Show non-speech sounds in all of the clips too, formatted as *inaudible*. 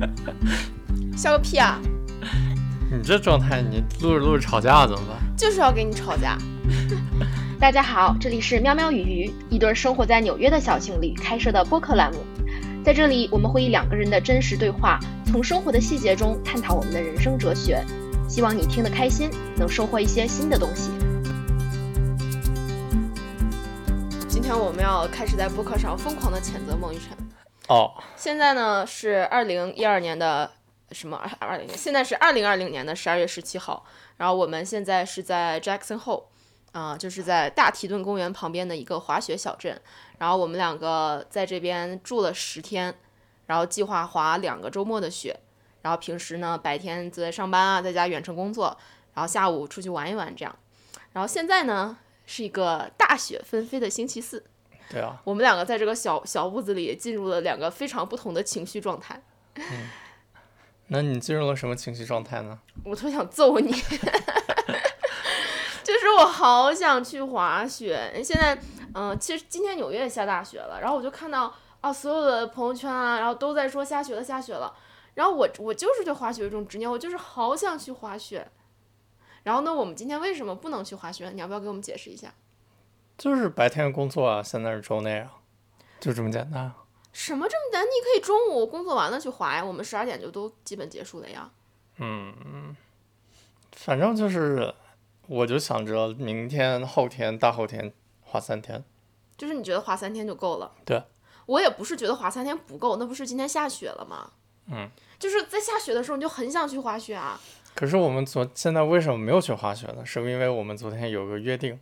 *laughs* 笑个屁啊！你这状态，你录着录着吵架怎么办？就是要跟你吵架。*laughs* 大家好，这里是喵喵与鱼，一对生活在纽约的小情侣开设的播客栏目。在这里，我们会以两个人的真实对话，从生活的细节中探讨我们的人生哲学。希望你听得开心，能收获一些新的东西。今天我们要开始在播客上疯狂的谴责孟雨辰。哦，现在呢是二零一二年的什么二二零？现在是二零二零年的十二月十七号。然后我们现在是在 Jackson Hole，啊、就是在大提顿公园旁边的一个滑雪小镇。然后我们两个在这边住了十天，然后计划滑两个周末的雪。然后平时呢白天就在上班啊，在家远程工作，然后下午出去玩一玩这样。然后现在呢是一个大雪纷飞的星期四。对啊，我们两个在这个小小屋子里进入了两个非常不同的情绪状态。嗯那你进入了什么情绪状态呢？我特想揍你，*laughs* 就是我好想去滑雪。现在，嗯、其实今天纽约也下大雪了，然后我就看到啊，所有的朋友圈啊，然后都在说下雪了，下雪了。然后我我就是对滑雪有一种执念，我就是好想去滑雪。然后呢，我们今天为什么不能去滑雪？你要不要给我们解释一下？就是白天工作啊，现在是周内啊，就这么简单啊。什么这么难？你可以中午工作完了去滑呀，我们十二点就都基本结束了呀。嗯反正就是，我就想着明天、后天、大后天滑三天。就是你觉得滑三天就够了？对，我也不是觉得滑三天不够，那不是今天下雪了吗？嗯，就是在下雪的时候，你就很想去滑雪啊。可是我们昨现在为什么没有去滑雪呢？是因为我们昨天有个约定。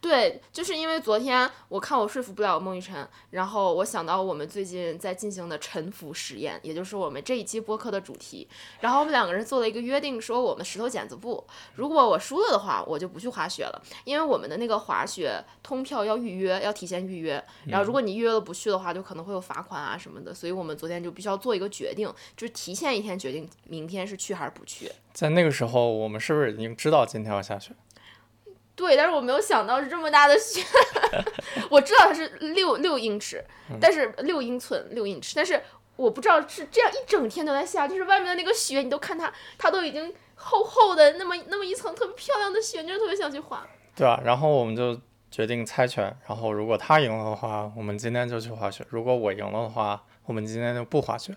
对，就是因为昨天我看我说服不了孟雨辰，然后我想到我们最近在进行的沉浮实验，也就是我们这一期播客的主题。然后我们两个人做了一个约定，说我们石头剪子布，如果我输了的话，我就不去滑雪了，因为我们的那个滑雪通票要预约，要提前预约。然后如果你预约了不去的话，就可能会有罚款啊什么的。所以我们昨天就必须要做一个决定，就是提前一天决定明天是去还是不去。在那个时候，我们是不是已经知道今天要下雪？对，但是我没有想到是这么大的雪。*laughs* 我知道它是六六英尺，但是六英寸六英尺，但是我不知道是这样一整天都在下，就是外面的那个雪，你都看它，它都已经厚厚的那么那么一层特别漂亮的雪，你就特别想去滑。对啊，然后我们就决定猜拳，然后如果他赢了的话，我们今天就去滑雪；如果我赢了的话，我们今天就不滑雪。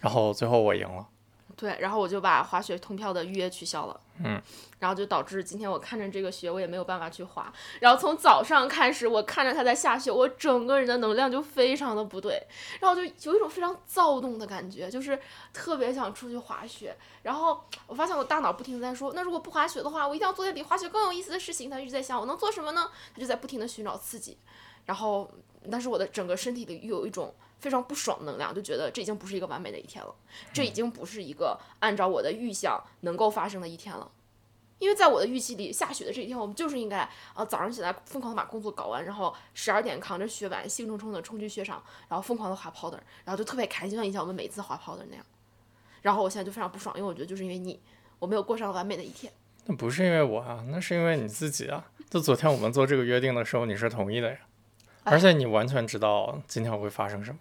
然后最后我赢了。对，然后我就把滑雪通票的预约取消了，嗯，然后就导致今天我看着这个雪，我也没有办法去滑。然后从早上开始，我看着它在下雪，我整个人的能量就非常的不对，然后就有一种非常躁动的感觉，就是特别想出去滑雪。然后我发现我大脑不停在说，那如果不滑雪的话，我一定要做点比滑雪更有意思的事情。他一直在想我能做什么呢？他就在不停的寻找刺激，然后但是我的整个身体里又有一种非常不爽的能量，就觉得这已经不是一个完美的一天了，这已经不是一个按照我的预想能够发生的一天了。因为在我的预期里，下雪的这一天，我们就是应该啊、呃早上起来疯狂的把工作搞完，然后十二点扛着雪板兴冲冲的冲去雪场，然后疯狂的滑 powder，然后就特别开心，就像以前我们每次滑 powder 那样。然后我现在就非常不爽，因为我觉得就是因为你，我没有过上完美的一天。那不是因为我啊，那是因为你自己啊。就昨天我们做这个约定的时候，你是同意的呀，而且你完全知道今天会发生什么。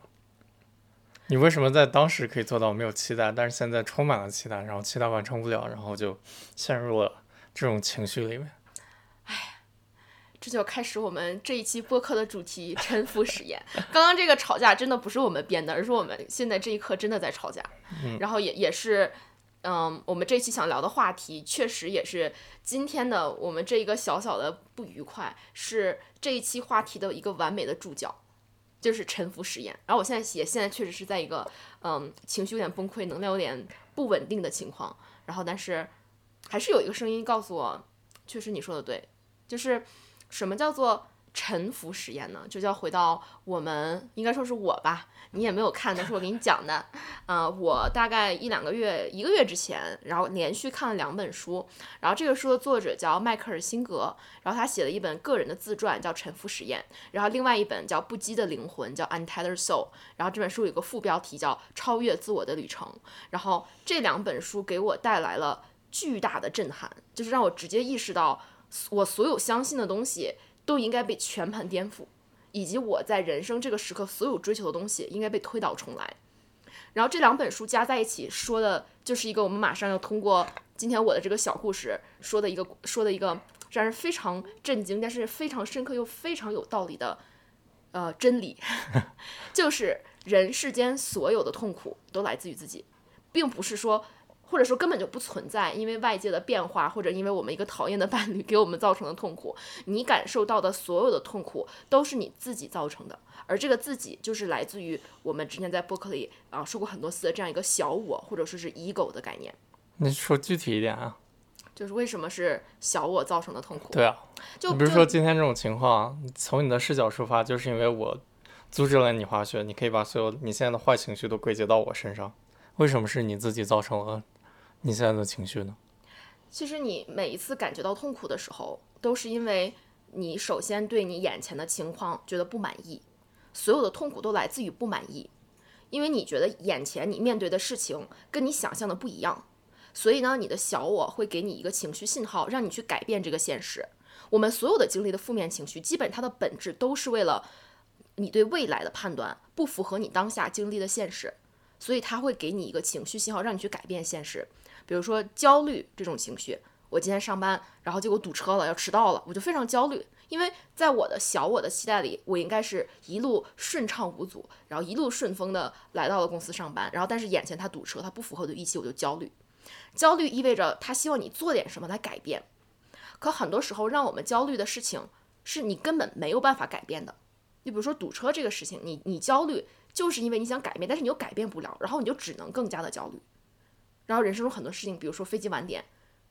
你为什么在当时可以做到没有期待，但是现在充满了期待，然后期待完成不了，然后就陷入了这种情绪里面？这就开始我们这一期播客的主题——沉浮实验。*laughs* 刚刚这个吵架真的不是我们编的，而是我们现在这一刻真的在吵架。然后也也是，嗯，我们这期想聊的话题，确实也是今天的我们这一个小小的不愉快，是这一期话题的一个完美的注脚，就是沉浮实验。然后我现在也现在确实是在一个嗯情绪有点崩溃、能量有点不稳定的情况。然后但是还是有一个声音告诉我，确实你说的对，就是。什么叫做沉浮实验呢？就叫回到我们应该说是我吧，你也没有看，但是我给你讲的，啊、我大概一两个月、一个月之前，然后连续看了两本书，然后这个书的作者叫迈克尔辛格，然后他写了一本个人的自传叫《沉浮实验》，然后另外一本叫《不羁的灵魂》叫《Untethered Soul》，然后这本书有个副标题叫《超越自我的旅程》，然后这两本书给我带来了巨大的震撼，就是让我直接意识到。我所有相信的东西都应该被全盘颠覆，以及我在人生这个时刻所有追求的东西应该被推倒重来。然后这两本书加在一起说的，就是一个我们马上要通过今天我的这个小故事说的一个说的一个让人非常震惊，但是非常深刻又非常有道理的呃真理，*laughs* 就是人世间所有的痛苦都来自于自己，并不是说。或者说根本就不存在，因为外界的变化，或者因为我们一个讨厌的伴侣给我们造成的痛苦，你感受到的所有的痛苦都是你自己造成的，而这个自己就是来自于我们之前在播客里啊说过很多次的这样一个小我，或者说是 ego 的概念。你说具体一点啊？就是为什么是小我造成的痛苦？对啊，就比如说今天这种情况，从你的视角出发，就是因为我阻止了你滑雪，你可以把所有你现在的坏情绪都归结到我身上，为什么是你自己造成了？你现在的情绪呢？其实你每一次感觉到痛苦的时候，都是因为你首先对你眼前的情况觉得不满意，所有的痛苦都来自于不满意，因为你觉得眼前你面对的事情跟你想象的不一样，所以呢，你的小我会给你一个情绪信号，让你去改变这个现实。我们所有的经历的负面情绪，基本它的本质都是为了你对未来的判断不符合你当下经历的现实，所以它会给你一个情绪信号，让你去改变现实。比如说焦虑这种情绪，我今天上班，然后结果堵车了，要迟到了，我就非常焦虑。因为在我的小我的期待里，我应该是一路顺畅无阻，然后一路顺风的来到了公司上班。然后但是眼前他堵车，他不符合我的预期，我就焦虑。焦虑意味着他希望你做点什么来改变。可很多时候让我们焦虑的事情，是你根本没有办法改变的。你比如说堵车这个事情，你你焦虑就是因为你想改变，但是你又改变不了，然后你就只能更加的焦虑。然后人生中很多事情，比如说飞机晚点，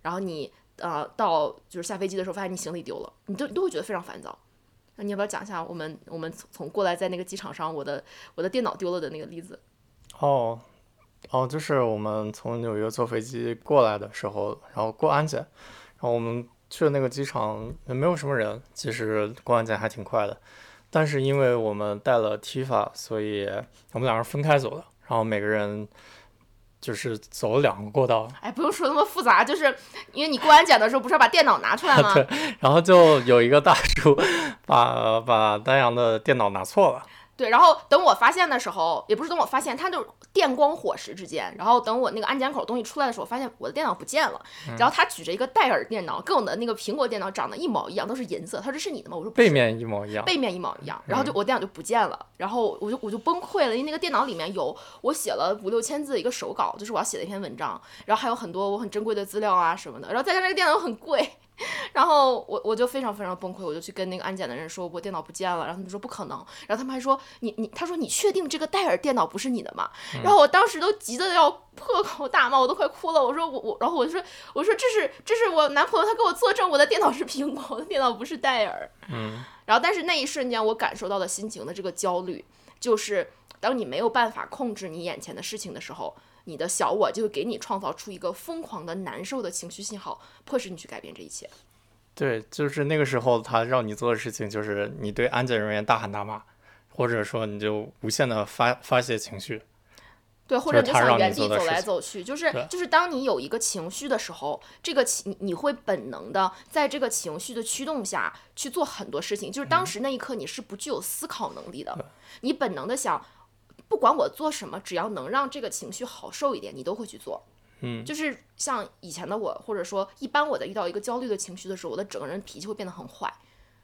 然后你呃到就是下飞机的时候发现你行李丢了，你都都会觉得非常烦躁。那你要不要讲一下我们我们从从过来在那个机场上我的我的电脑丢了的那个例子？哦哦，就是我们从纽约坐飞机过来的时候，然后过安检，然后我们去的那个机场也没有什么人，其实过安检还挺快的。但是因为我们带了 Tifa，所以我们两人分开走的，然后每个人。就是走了两个过道，哎，不用说那么复杂，就是因为你过安检的时候不是要把电脑拿出来吗？*laughs* 对，然后就有一个大叔把把丹阳的电脑拿错了。对，然后等我发现的时候，也不是等我发现，他就电光火石之间，然后等我那个安检口东西出来的时候，发现我的电脑不见了。然后他举着一个戴尔电脑，跟我的那个苹果电脑长得一毛一样，都是银色。他说这是你的吗？我说背面一模一样，背面一模一样。然后就我电脑就不见了，然后我就我就崩溃了，因为那个电脑里面有我写了五六千字的一个手稿，就是我要写的一篇文章，然后还有很多我很珍贵的资料啊什么的，然后再加上那个电脑又很贵。*laughs* 然后我我就非常非常崩溃，我就去跟那个安检的人说，我电脑不见了。然后他们说不可能，然后他们还说你你，他说你确定这个戴尔电脑不是你的吗？然后我当时都急得要破口大骂，我都快哭了。我说我我，然后我就说我说这是这是我男朋友，他给我作证，我的电脑是苹果，我的电脑不是戴尔。嗯。然后但是那一瞬间我感受到的心情的这个焦虑，就是当你没有办法控制你眼前的事情的时候。你的小我就会给你创造出一个疯狂的难受的情绪信号，迫使你去改变这一切。对，就是那个时候他让你做的事情，就是你对安检人员大喊大骂，或者说你就无限的发发泄情绪。对，或者你就想原地走来走去，就是就是当你有一个情绪的时候，这个情你会本能的在这个情绪的驱动下去做很多事情，就是当时那一刻你是不具有思考能力的，你本能的想。不管我做什么，只要能让这个情绪好受一点，你都会去做。嗯，就是像以前的我，或者说一般我在遇到一个焦虑的情绪的时候，我的整个人脾气会变得很坏，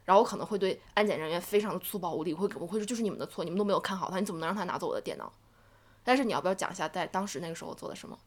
然后我可能会对安检人员非常的粗暴无礼，会我会说就是你们的错，你们都没有看好他，你怎么能让他拿走我的电脑？但是你要不要讲一下在当时那个时候做的什么？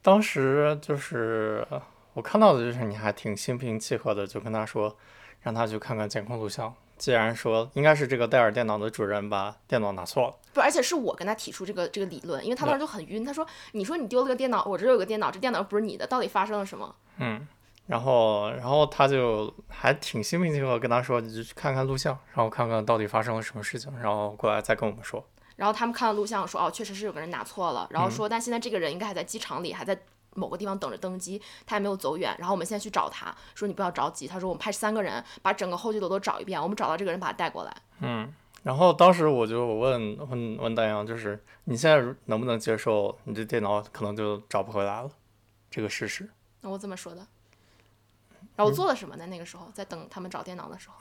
当时就是我看到的就是你还挺心平气和的，就跟他说让他去看看监控录像。既然说应该是这个戴尔电脑的主人把电脑拿错了，不，而且是我跟他提出这个这个理论，因为他当时就很晕，他说：“你说你丢了个电脑，我这有个电脑，这电脑又不是你的，到底发生了什么？”嗯，然后然后他就还挺心平气和跟他说：“你就去看看录像，然后看看到底发生了什么事情，然后过来再跟我们说。”然后他们看了录像说：“哦，确实是有个人拿错了。”然后说：“但现在这个人应该还在机场里，还在。”某个地方等着登机，他也没有走远。然后我们现在去找他，说你不要着急。他说我们派三个人把整个候机楼都找一遍，我们找到这个人把他带过来。嗯，然后当时我就问问问丹阳，就是你现在能不能接受你这电脑可能就找不回来了这个事实？那我这么说的。然后我做了什么呢？那个时候在等他们找电脑的时候。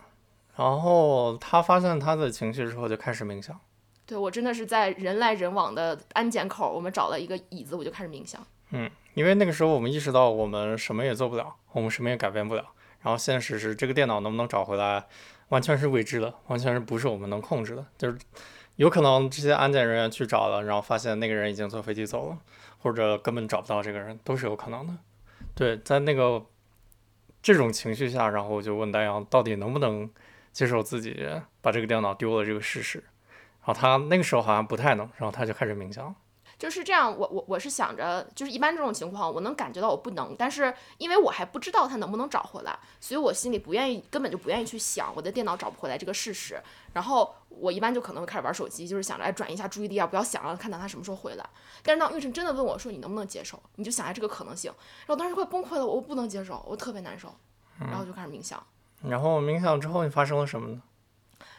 然后他发现他的情绪之后就开始冥想。对我真的是在人来人往的安检口，我们找了一个椅子，我就开始冥想。嗯，因为那个时候我们意识到我们什么也做不了，我们什么也改变不了。然后现实是这个电脑能不能找回来，完全是未知的，完全是不是我们能控制的。就是有可能这些安检人员去找了，然后发现那个人已经坐飞机走了，或者根本找不到这个人，都是有可能的。对，在那个这种情绪下，然后我就问丹阳，到底能不能接受自己把这个电脑丢了这个事实？然后他那个时候好像不太能，然后他就开始冥想。就是这样，我我我是想着，就是一般这种情况，我能感觉到我不能，但是因为我还不知道他能不能找回来，所以我心里不愿意，根本就不愿意去想我的电脑找不回来这个事实。然后我一般就可能会开始玩手机，就是想着哎转移一下注意力啊，不要想了，看到他什么时候回来。但是当玉成真的问我说你能不能接受，你就想下这个可能性，然后当时快崩溃了，我不能接受，我特别难受，然后就开始冥想。然后冥想之后，你发生了什么呢？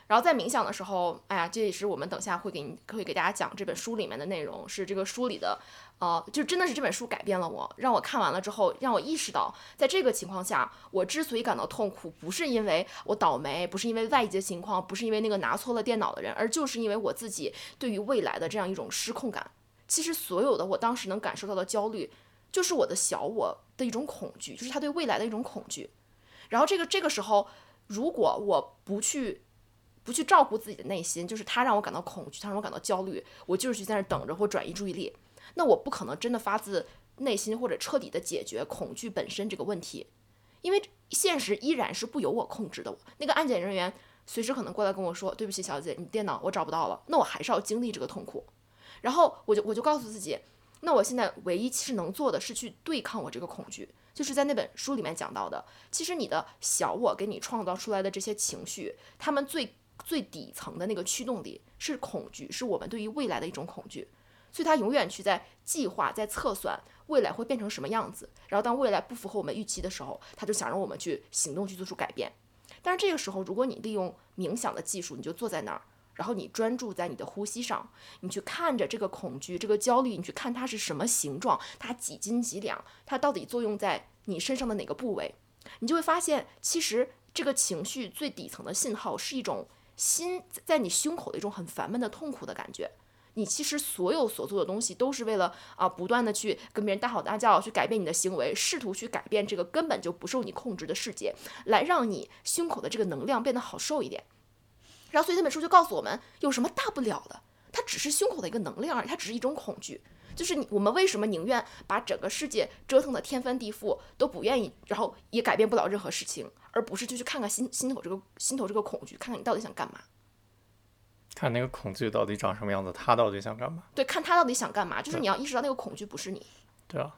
然后在冥想的时候，哎呀，这也是我们等下会给你会给大家讲这本书里面的内容，是这个书里的，呃，就真的是这本书改变了我，让我看完了之后，让我意识到，在这个情况下，我之所以感到痛苦，不是因为我倒霉，不是因为外界情况，不是因为那个拿错了电脑的人，而就是因为我自己对于未来的这样一种失控感。其实所有的我当时能感受到的焦虑，就是我的小我的一种恐惧，就是他对未来的一种恐惧。然后这个这个时候，如果我不去。不去照顾自己的内心，就是他让我感到恐惧，他让我感到焦虑，我就是去在那等着或转移注意力。那我不可能真的发自内心或者彻底的解决恐惧本身这个问题，因为现实依然是不由我控制的。那个安检人员随时可能过来跟我说：“对不起，小姐，你电脑我找不到了。”那我还是要经历这个痛苦。然后我就我就告诉自己，那我现在唯一其实能做的是去对抗我这个恐惧，就是在那本书里面讲到的，其实你的小我给你创造出来的这些情绪，他们最。最底层的那个驱动力是恐惧，是我们对于未来的一种恐惧，所以他永远去在计划、在测算未来会变成什么样子。然后当未来不符合我们预期的时候，他就想让我们去行动、去做出改变。但是这个时候，如果你利用冥想的技术，你就坐在那儿，然后你专注在你的呼吸上，你去看着这个恐惧、这个焦虑，你去看它是什么形状，它几斤几两，它到底作用在你身上的哪个部位，你就会发现，其实这个情绪最底层的信号是一种。心在你胸口的一种很烦闷的痛苦的感觉，你其实所有所做的东西都是为了啊，不断的去跟别人大吼大叫，去改变你的行为，试图去改变这个根本就不受你控制的世界，来让你胸口的这个能量变得好受一点。然后，所以这本书就告诉我们，有什么大不了的？它只是胸口的一个能量而已，它只是一种恐惧。就是你，我们为什么宁愿把整个世界折腾的天翻地覆，都不愿意，然后也改变不了任何事情，而不是就去看看心心头这个心头这个恐惧，看看你到底想干嘛？看那个恐惧到底长什么样子，他到底想干嘛？对，看他到底想干嘛，就是你要意识到那个恐惧不是你。对啊，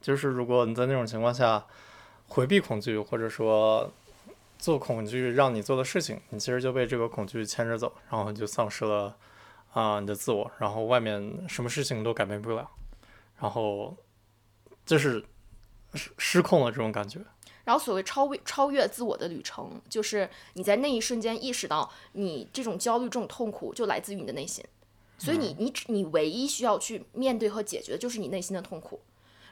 就是如果你在那种情况下回避恐惧，或者说做恐惧让你做的事情，你其实就被这个恐惧牵着走，然后就丧失了。啊，你的自我，然后外面什么事情都改变不了，然后就是失失控了这种感觉。然后所谓超越超越自我的旅程，就是你在那一瞬间意识到，你这种焦虑、这种痛苦就来自于你的内心，所以你你你唯一需要去面对和解决的就是你内心的痛苦。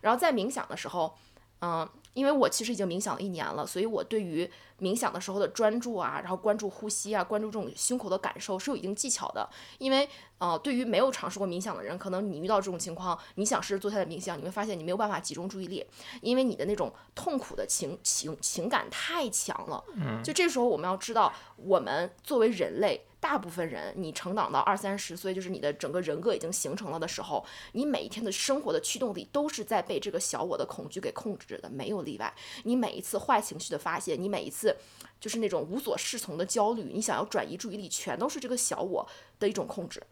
然后在冥想的时候，嗯。因为我其实已经冥想了一年了，所以我对于冥想的时候的专注啊，然后关注呼吸啊，关注这种胸口的感受是有一定技巧的。因为呃，对于没有尝试过冥想的人，可能你遇到这种情况，你想试着坐下来冥想，你会发现你没有办法集中注意力，因为你的那种痛苦的情情情感太强了。嗯，就这时候我们要知道，我们作为人类。大部分人，你成长到二三十岁，就是你的整个人格已经形成了的时候，你每一天的生活的驱动力都是在被这个小我的恐惧给控制着的，没有例外。你每一次坏情绪的发泄，你每一次就是那种无所适从的焦虑，你想要转移注意力，全都是这个小我的一种控制。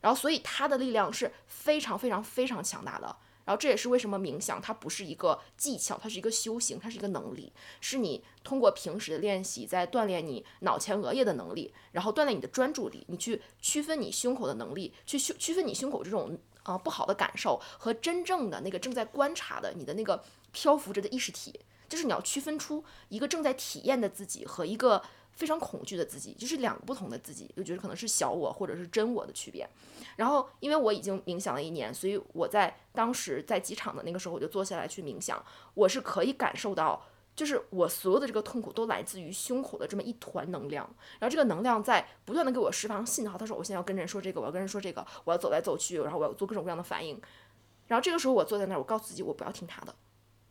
然后，所以它的力量是非常非常非常强大的。然后这也是为什么冥想它不是一个技巧，它是一个修行，它是一个能力，是你通过平时的练习在锻炼你脑前额叶的能力，然后锻炼你的专注力，你去区分你胸口的能力，去区区分你胸口这种啊不好的感受和真正的那个正在观察的你的那个漂浮着的意识体，就是你要区分出一个正在体验的自己和一个。非常恐惧的自己，就是两个不同的自己，就觉得可能是小我或者是真我的区别。然后，因为我已经冥想了一年，所以我在当时在机场的那个时候，我就坐下来去冥想。我是可以感受到，就是我所有的这个痛苦都来自于胸口的这么一团能量，然后这个能量在不断的给我释放信号。他说我现在要跟人说这个，我要跟人说这个，我要走来走去，然后我要做各种各样的反应。然后这个时候我坐在那儿，我告诉自己我不要听他的，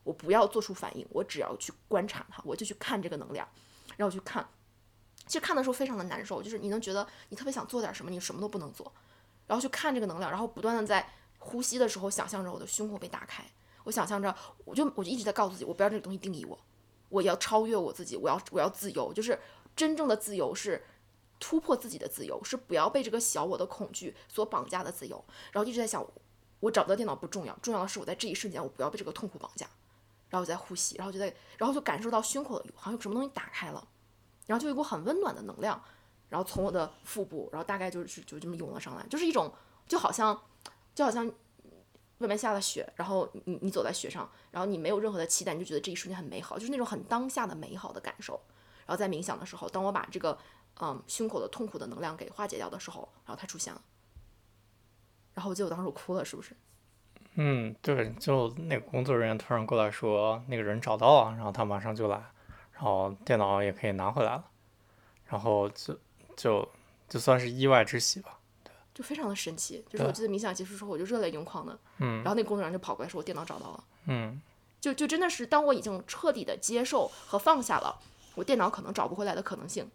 我不要做出反应，我只要去观察它，我就去看这个能量，然后去看。其实看的时候非常的难受，就是你能觉得你特别想做点什么，你什么都不能做，然后去看这个能量，然后不断的在呼吸的时候想象着我的胸口被打开，我想象着我就我就一直在告诉自己，我不要这个东西定义我。我要超越我自己，我要我要自由，就是真正的自由是突破自己的自由，是不要被这个小我的恐惧所绑架的自由。然后一直在想，我找不到电脑不重要，重要的是我在这一瞬间，我不要被这个痛苦绑架。然后我在呼吸，然后就在，然后就感受到胸口好像有什么东西打开了，然后就有一股很温暖的能量，然后从我的腹部，然后大概就是就这么涌了上来，就是一种就好像就好像。外面下了雪，然后你你走在雪上，然后你没有任何的期待，你就觉得这一瞬间很美好，就是那种很当下的美好的感受。然后在冥想的时候，当我把这个嗯胸口的痛苦的能量给化解掉的时候，然后它出现了。然后我记得我当时哭了，是不是？嗯，对，就那个工作人员突然过来说那个人找到了，然后他马上就来，然后电脑也可以拿回来了，然后就就就算是意外之喜吧。就非常的神奇，就是我。记得冥想结束之后，我就热泪盈眶的，嗯，然后那工作人员就跑过来说，我电脑找到了，嗯，就就真的是当我已经彻底的接受和放下了我电脑可能找不回来的可能性，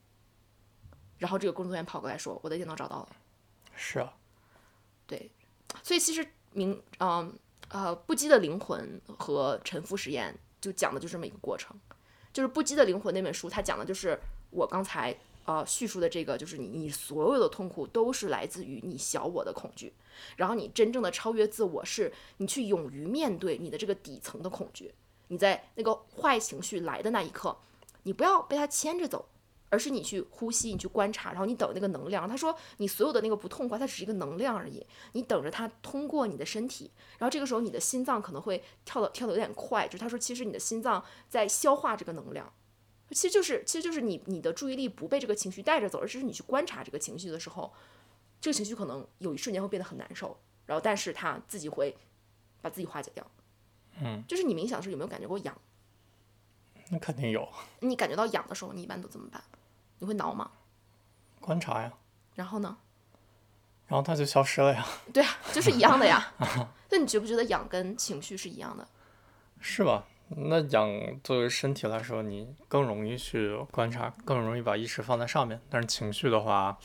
然后这个工作人员跑过来说，我的电脑找到了，是啊，对，所以其实明，嗯呃，不羁的灵魂和沉浮实验就讲的就这么一个过程，就是不羁的灵魂那本书，它讲的就是我刚才。呃，叙述的这个就是你，你所有的痛苦都是来自于你小我的恐惧，然后你真正的超越自我是你去勇于面对你的这个底层的恐惧，你在那个坏情绪来的那一刻，你不要被它牵着走，而是你去呼吸，你去观察，然后你等那个能量。他说你所有的那个不痛快，它只是一个能量而已，你等着它通过你的身体，然后这个时候你的心脏可能会跳的跳的有点快，就是他说其实你的心脏在消化这个能量。其实就是，其实就是你你的注意力不被这个情绪带着走，而是你去观察这个情绪的时候，这个情绪可能有一瞬间会变得很难受，然后但是他自己会把自己化解掉。嗯，就是你冥想的时候有没有感觉过痒？那肯定有。你感觉到痒的时候，你一般都怎么办？你会挠吗？观察呀。然后呢？然后它就消失了呀。*laughs* 对啊，就是一样的呀。*laughs* 那你觉不觉得痒跟情绪是一样的？是吧？那痒作为身体来说，你更容易去观察，更容易把意识放在上面。但是情绪的话，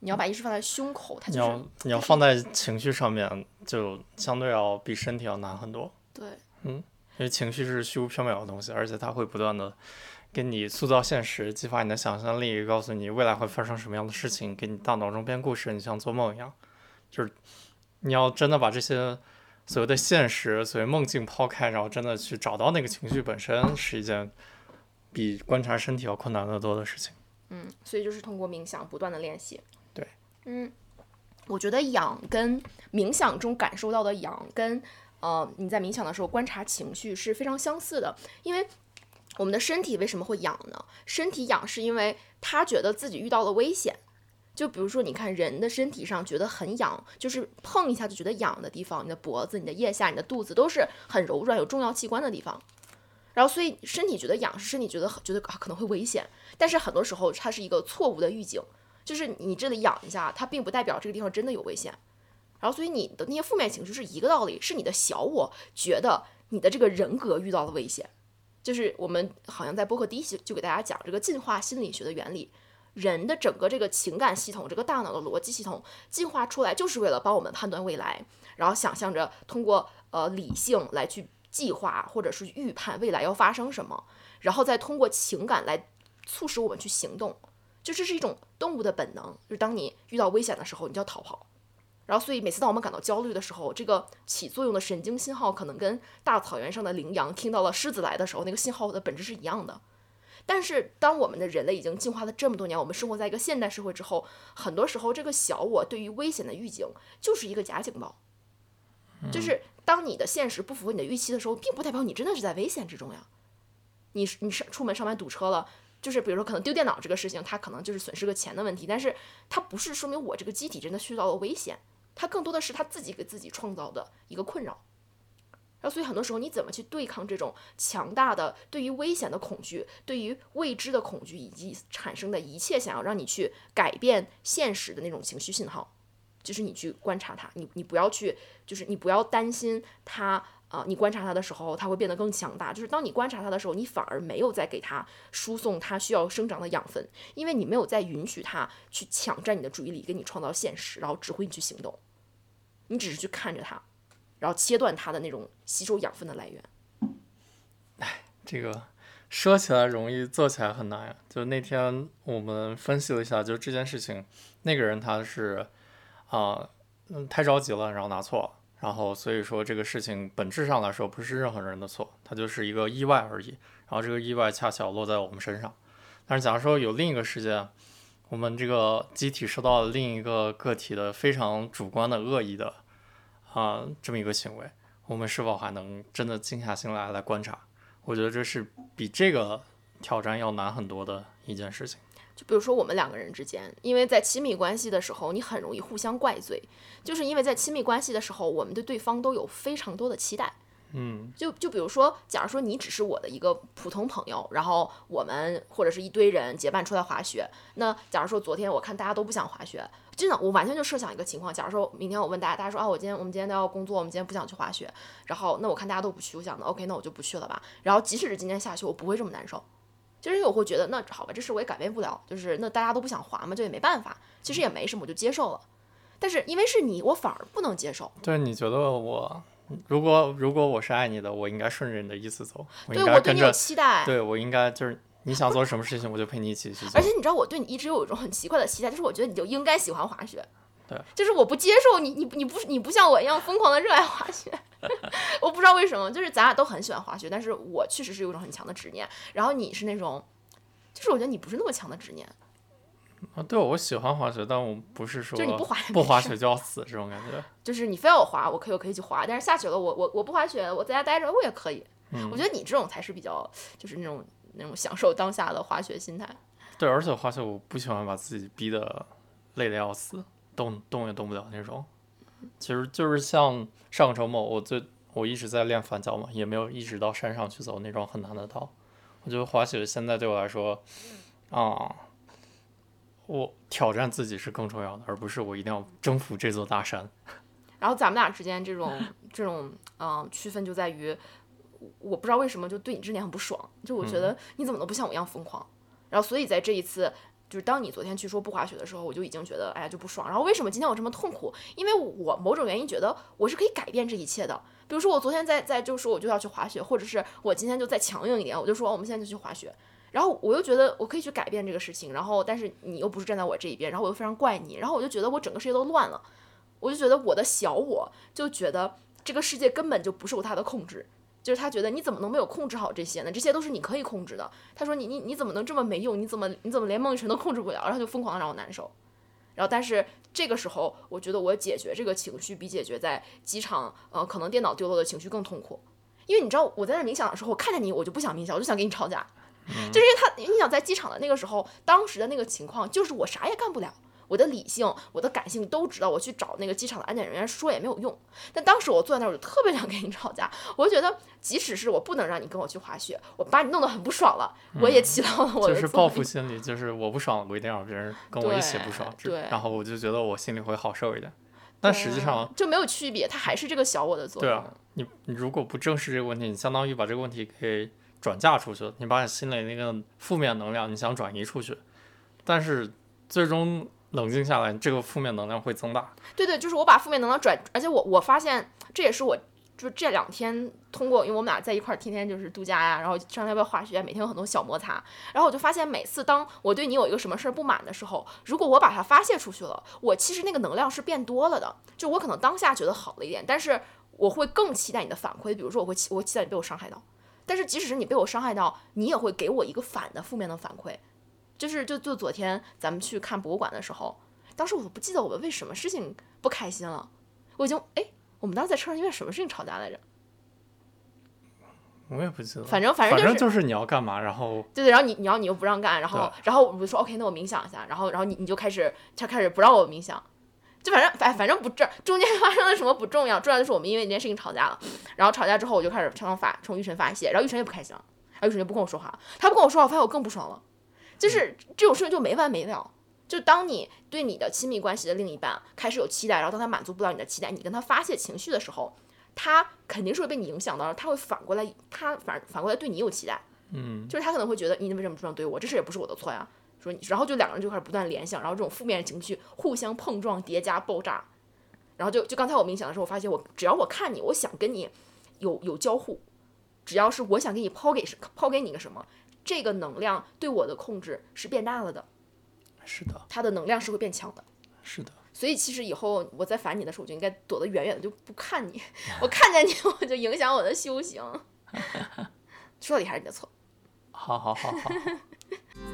你要把意识放在胸口，它你要你要放在情绪上面，就相对要比身体要难很多。对，嗯，因为情绪是虚无缥缈的东西，而且它会不断的给你塑造现实，激发你的想象力，告诉你未来会发生什么样的事情，给你大脑中编故事，你像做梦一样。就是你要真的把这些。所谓的现实，所谓梦境抛开，然后真的去找到那个情绪本身，是一件比观察身体要困难得多的事情。嗯，所以就是通过冥想不断的练习。对，嗯，我觉得养跟冥想中感受到的养，跟呃你在冥想的时候观察情绪是非常相似的。因为我们的身体为什么会痒呢？身体痒是因为他觉得自己遇到了危险。就比如说，你看人的身体上觉得很痒，就是碰一下就觉得痒的地方，你的脖子、你的腋下、你的肚子都是很柔软、有重要器官的地方。然后，所以身体觉得痒是身体觉得觉得可能会危险，但是很多时候它是一个错误的预警，就是你这里痒一下，它并不代表这个地方真的有危险。然后，所以你的那些负面情绪是一个道理，是你的小我觉得你的这个人格遇到了危险。就是我们好像在播客第一期就给大家讲这个进化心理学的原理。人的整个这个情感系统，这个大脑的逻辑系统进化出来，就是为了帮我们判断未来，然后想象着通过呃理性来去计划或者是预判未来要发生什么，然后再通过情感来促使我们去行动，就这是一种动物的本能。就是当你遇到危险的时候，你就要逃跑。然后，所以每次当我们感到焦虑的时候，这个起作用的神经信号可能跟大草原上的羚羊听到了狮子来的时候，那个信号的本质是一样的。但是，当我们的人类已经进化了这么多年，我们生活在一个现代社会之后，很多时候这个小我对于危险的预警就是一个假警报，就是当你的现实不符合你的预期的时候，并不代表你真的是在危险之中呀。你你上出门上班堵车了，就是比如说可能丢电脑这个事情，它可能就是损失个钱的问题，但是它不是说明我这个机体真的遇到了危险，它更多的是他自己给自己创造的一个困扰。然后所以很多时候你怎么去对抗这种强大的对于危险的恐惧、对于未知的恐惧以及产生的一切想要让你去改变现实的那种情绪信号，就是你去观察它，你你不要去，就是你不要担心它。啊，你观察它的时候，它会变得更强大。就是当你观察它的时候，你反而没有在给它输送它需要生长的养分，因为你没有在允许它去抢占你的注意力，给你创造现实，然后指挥你去行动。你只是去看着它，然后切断它的那种吸收养分的来源。哎，这个说起来容易，做起来很难呀。就那天我们分析了一下，就这件事情，那个人他是啊，嗯，太着急了，然后拿错了。然后，所以说这个事情本质上来说不是任何人的错，它就是一个意外而已。然后这个意外恰巧落在我们身上。但是，假如说有另一个事件，我们这个机体受到了另一个个体的非常主观的恶意的啊这么一个行为，我们是否还能真的静下心来来观察？我觉得这是比这个挑战要难很多的一件事情。就比如说我们两个人之间，因为在亲密关系的时候，你很容易互相怪罪，就是因为在亲密关系的时候，我们对对方都有非常多的期待。嗯，就就比如说，假如说你只是我的一个普通朋友，然后我们或者是一堆人结伴出来滑雪，那假如说昨天我看大家都不想滑雪，真的，我完全就设想一个情况，假如说明天我问大家，大家说啊，我今天我们今天都要工作，我们今天不想去滑雪，然后那我看大家都不去，我想的 OK，那我就不去了吧。然后即使是今天下雪，我不会这么难受。就是因为我会觉得，那好吧，这事我也改变不了，就是那大家都不想滑嘛，就也没办法，其实也没什么，我就接受了。但是因为是你，我反而不能接受。对，你觉得我如果如果我是爱你的，我应该顺着你的意思走，我对应该跟着我对你有，期待。对我应该就是你想做什么事情，我就陪你一起去做而。且你知道，我对你一直有一种很奇怪的期待，就是我觉得你就应该喜欢滑雪。对，就是我不接受你，你你不你不像我一样疯狂的热爱滑雪，*laughs* 我不知道为什么，就是咱俩都很喜欢滑雪，但是我确实是有一种很强的执念，然后你是那种，就是我觉得你不是那么强的执念，啊，对，我喜欢滑雪，但我不是说就是你不滑不滑雪就要死这种感觉。就是你非要我滑，我可以我可以去滑，但是下雪了，我我我不滑雪，我在家待着我也可以。嗯我觉得你这种才是比较就是那种那种享受当下的滑雪心态。对，而且滑雪我不喜欢把自己逼得累得要死，动动也动不了那种。其实就是像上个周末，我最我一直在练反脚嘛，也没有一直到山上去走那种很难的道。我觉得滑雪现在对我来说，啊，我挑战自己是更重要的，而不是我一定要征服这座大山。*laughs* 然后咱们俩之间这种这种嗯、区分就在于，我不知道为什么就对你这点很不爽，就我觉得你怎么能不像我一样疯狂。然后所以在这一次，就是当你昨天去说不滑雪的时候，我就已经觉得哎呀就不爽。然后为什么今天我这么痛苦？因为我某种原因觉得我是可以改变这一切的。比如说我昨天在在就说我就要去滑雪，或者是我今天就再强硬一点，我就说我们现在就去滑雪。然后我又觉得我可以去改变这个事情，然后但是你又不是站在我这一边，然后我又非常怪你，然后我就觉得我整个世界都乱了，我就觉得我的小我就觉得这个世界根本就不受他的控制，就是他觉得你怎么能没有控制好这些呢？这些都是你可以控制的。他说你你你怎么能这么没用？你怎么你怎么连孟雨辰都控制不了？然后就疯狂的让我难受。然后但是这个时候，我觉得我解决这个情绪比解决在机场呃可能电脑丢了的情绪更痛苦，因为你知道我在那冥想的时候，我看见你我就不想冥想，我就想跟你吵架。就是因为他，你想在机场的那个时候，当时的那个情况，就是我啥也干不了，我的理性、我的感性都知道，我去找那个机场的安检人员说也没有用。但当时我坐在那儿，我就特别想跟你吵架，我就觉得，即使是我不能让你跟我去滑雪，我把你弄得很不爽了，我也起到了我的就是报复心理，就是我不爽，我一定让别人跟我一起不爽，对对然后我就觉得我心里会好受一点。但实际上，就没有区别，它还是这个小我的作用。对啊，你你如果不正视这个问题，你相当于把这个问题给转嫁出去，你把你心里那个负面能量，你想转移出去，但是最终冷静下来，这个负面能量会增大。对对，就是我把负面能量转，而且我我发现这也是我就这两天通过，因为我们俩在一块儿天天就是度假呀，然后上那边滑雪，每天有很多小摩擦，然后我就发现每次当我对你有一个什么事儿不满的时候，如果我把它发泄出去了，我其实那个能量是变多了的，就我可能当下觉得好了一点，但是我会更期待你的反馈，比如说我会期我会期待你被我伤害到，但是即使是你被我伤害到，你也会给我一个反的负面的反馈。就是就就昨天咱们去看博物馆的时候，当时我都不记得我们为什么事情不开心了，我已经哎，我们当时在车上因为什么事情吵架来着？我也不记得，反正反反正就是就是你要干嘛，然后对对，然后你你要你又不让干，然后然后我就说 OK，那我冥想一下，然后然后你你就开始他开始不让我冥想，就反正反反正不这中间发生了什么不重要，重要的是我们因为一件事情吵架了，然后吵架之后我就开始向发冲玉晨发泄，然后玉晨也不开心了，然后玉晨就不跟我说话，他不跟我说话，我发现我更不爽了，就是这种事情就没完没了。就当你对你的亲密关系的另一半开始有期待，然后当他满足不了你的期待，你跟他发泄情绪的时候，他肯定是会被你影响到，他会反过来，他反反过来对你有期待，嗯，就是他可能会觉得你为什么这样对我，这事也不是我的错呀，说你，然后就两个人就开始不断联想，然后这种负面情绪互相碰撞叠加爆炸，然后就就刚才我冥想的时候，我发现我只要我看你，我想跟你有有交互，只要是我想给你抛给抛给你个什么，这个能量对我的控制是变大了的。是的，它的能量是会变强的。是的，所以其实以后我在烦你的时候，我就应该躲得远远的，就不看你。*laughs* 我看见你，我就影响我的修行。*laughs* 说到底还是你的错。好好好好。*laughs*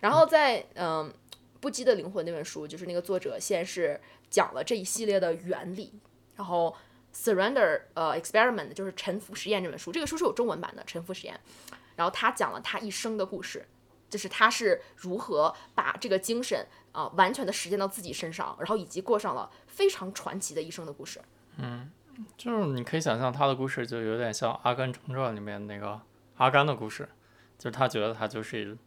然后在嗯，《不羁的灵魂》那本书，就是那个作者先是讲了这一系列的原理，然后。Surrender，呃，Experiment 就是沉浮实验这本书，这个书是有中文版的沉浮实验。然后他讲了他一生的故事，就是他是如何把这个精神啊完全的实践到自己身上，然后以及过上了非常传奇的一生的故事。嗯，就是你可以想象他的故事就有点像《阿甘正传》里面那个阿甘的故事，就是他觉得他就是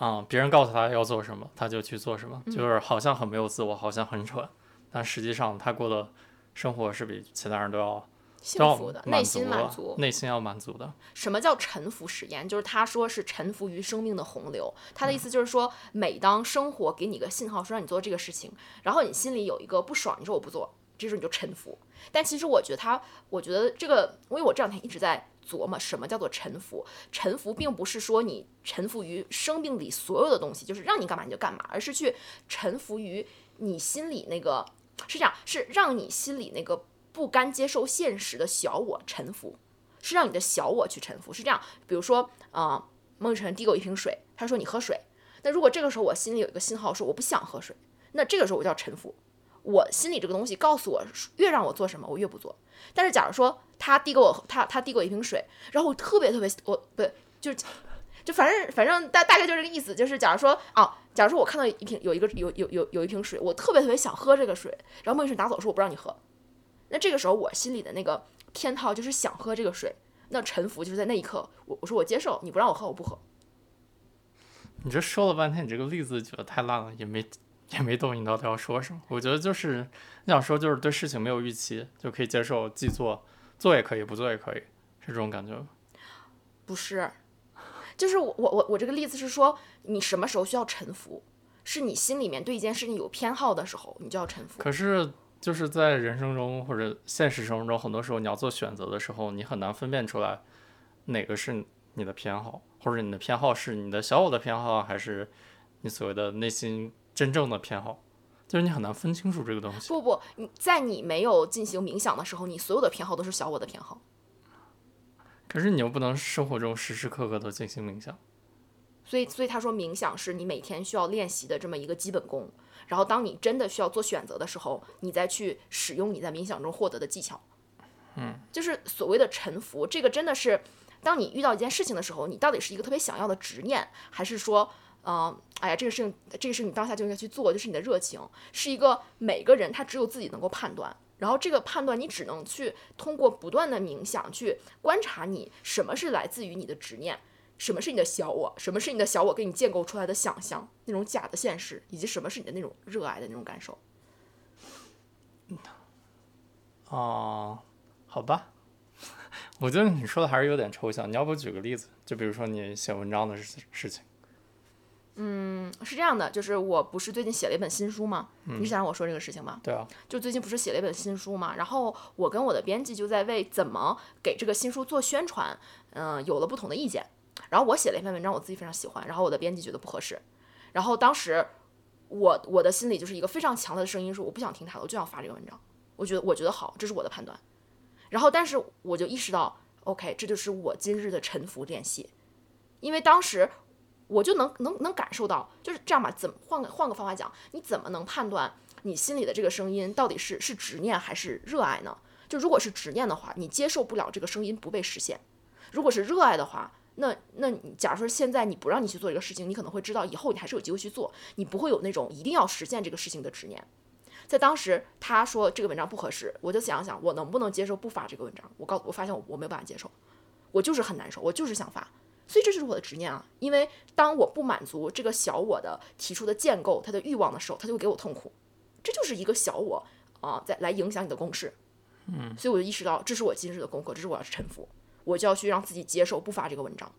啊，别人告诉他要做什么，他就去做什么，就是好像很没有自我，好像很蠢，但实际上他过的。生活是比其他人都要幸福的，内心满足，内心要满足的。什么叫沉浮实验？就是他说是沉浮于生命的洪流。他的意思就是说，每当生活给你个信号说让你做这个事情，然后你心里有一个不爽，你说我不做，这时候你就沉浮。但其实我觉得他，我觉得这个，因为我这两天一直在琢磨什么叫做臣服？臣服并不是说你臣服于生命里所有的东西，就是让你干嘛你就干嘛，而是去臣服于你心里那个。是这样，是让你心里那个不甘接受现实的小我臣服，是让你的小我去臣服。是这样，比如说，啊，孟雨辰递给我一瓶水，他说你喝水。那如果这个时候我心里有一个信号说我不想喝水，那这个时候我叫臣服。我心里这个东西告诉我，越让我做什么，我越不做。但是假如说他递给我，他他递给我一瓶水，然后我特别特别，我不就是。就反正反正大大概就这个意思，就是假如说啊，假如说我看到一瓶有一个有有有有一瓶水，我特别特别想喝这个水，然后孟女士拿走说我不让你喝，那这个时候我心里的那个偏套就是想喝这个水，那臣服就是在那一刻，我我说我接受，你不让我喝我不喝。你这说了半天，你这个例子举得太烂了，也没也没懂你到底要说什么。我觉得就是你想说就是对事情没有预期就可以接受，既做做也可以，不做也可以，是这种感觉吗？不是。就是我我我我这个例子是说，你什么时候需要臣服？是你心里面对一件事情有偏好的时候，你就要臣服。可是就是在人生中或者现实生活中，很多时候你要做选择的时候，你很难分辨出来哪个是你的偏好，或者你的偏好是你的小我的偏好，还是你所谓的内心真正的偏好，就是你很难分清楚这个东西。不不，你在你没有进行冥想的时候，你所有的偏好都是小我的偏好。可是你又不能生活中时时刻刻都进行冥想，所以所以他说冥想是你每天需要练习的这么一个基本功，然后当你真的需要做选择的时候，你再去使用你在冥想中获得的技巧，嗯，就是所谓的沉浮，这个真的是当你遇到一件事情的时候，你到底是一个特别想要的执念，还是说，嗯，哎呀，这个事情这个事情当下就应该去做，就是你的热情，是一个每个人他只有自己能够判断。然后这个判断，你只能去通过不断的冥想去观察你什么是来自于你的执念，什么是你的小我，什么是你的小我给你建构出来的想象，那种假的现实，以及什么是你的那种热爱的那种感受。哦，好吧，*laughs* 我觉得你说的还是有点抽象，你要不举个例子？就比如说你写文章的事事情。嗯，是这样的，就是我不是最近写了一本新书吗？你是想让我说这个事情吗？对啊，就最近不是写了一本新书吗？然后我跟我的编辑就在为怎么给这个新书做宣传，嗯，有了不同的意见。然后我写了一篇文章，我自己非常喜欢，然后我的编辑觉得不合适。然后当时我我的心里就是一个非常强的声音说，我不想听他的，我就想发这个文章。我觉得我觉得好，这是我的判断。然后但是我就意识到，OK，这就是我今日的沉浮练习，因为当时。我就能能能感受到，就是这样吧？怎么换个换个方法讲，你怎么能判断你心里的这个声音到底是是执念还是热爱呢？就如果是执念的话，你接受不了这个声音不被实现；如果是热爱的话，那那你假如说现在你不让你去做这个事情，你可能会知道以后你还是有机会去做，你不会有那种一定要实现这个事情的执念。在当时他说这个文章不合适，我就想想我能不能接受不发这个文章。我告我发现我我没有办法接受，我就是很难受，我就是想发。所以这就是我的执念啊！因为当我不满足这个小我的提出的建构，他的欲望的时候，他就会给我痛苦。这就是一个小我啊，在来影响你的公式。嗯，所以我就意识到，这是我今日的功课，这是我要去臣服，我就要去让自己接受不发这个文章。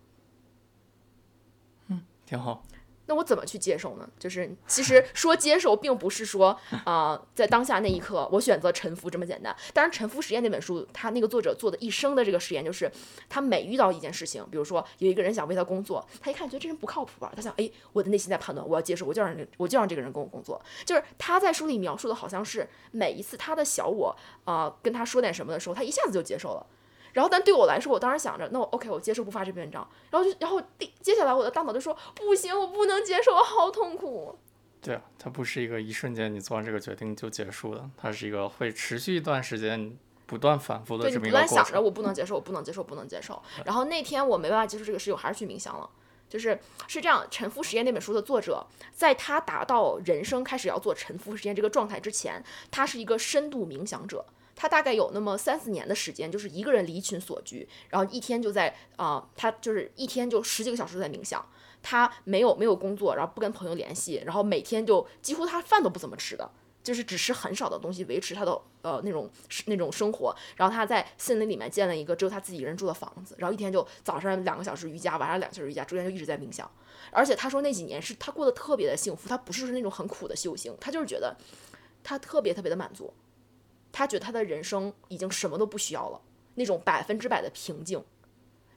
嗯，挺好。那我怎么去接受呢？就是其实 *laughs* 说接受，并不是说啊，在当下那一刻我选择臣服这么简单。当然，《臣服实验》那本书，他那个作者做的一生的这个实验，就是他每遇到一件事情，比如说有一个人想为他工作，他一看觉得这人不靠谱吧，他想，哎，我的内心在判断，我要接受，我就让我就让这个人跟我工作。就是他在书里描述的好像是每一次他的小我啊跟他说点什么的时候，他一下子就接受了。然后，但对我来说，我当时想着，那我 OK，我接受不发这篇文章。然后就，然后第接下来我的大脑就说，不行，我不能接受，我好痛苦。对啊，它不是一个一瞬间你做完这个决定就结束的，它是一个会持续一段时间、不断反复的这么一个过程。对你不断想着我不能接受，我不能接受，不能接受。然后那天我没办法接受这个事情，我还是去冥想了。就是是这样，《沉浮实验》那本书的作者，在他达到人生开始要做沉浮实验这个状态之前，他是一个深度冥想者。他大概有那么三四年的时间，就是一个人离群所居，然后一天就在啊，他就是一天就十几个小时在冥想。他没有没有工作，然后不跟朋友联系，然后每天就几乎他饭都不怎么吃的，就是只吃很少的东西维持他的呃那种那种生活。然后他在森林里面建了一个只有他自己一个人住的房子，然后一天就早上两个小时瑜伽，晚上两个小时瑜伽，中间就一直在冥想。而且他说那几年是他过得特别的幸福，他不是那种很苦的修行，他就是觉得他特别特别的满足。他觉得他的人生已经什么都不需要了，那种百分之百的平静。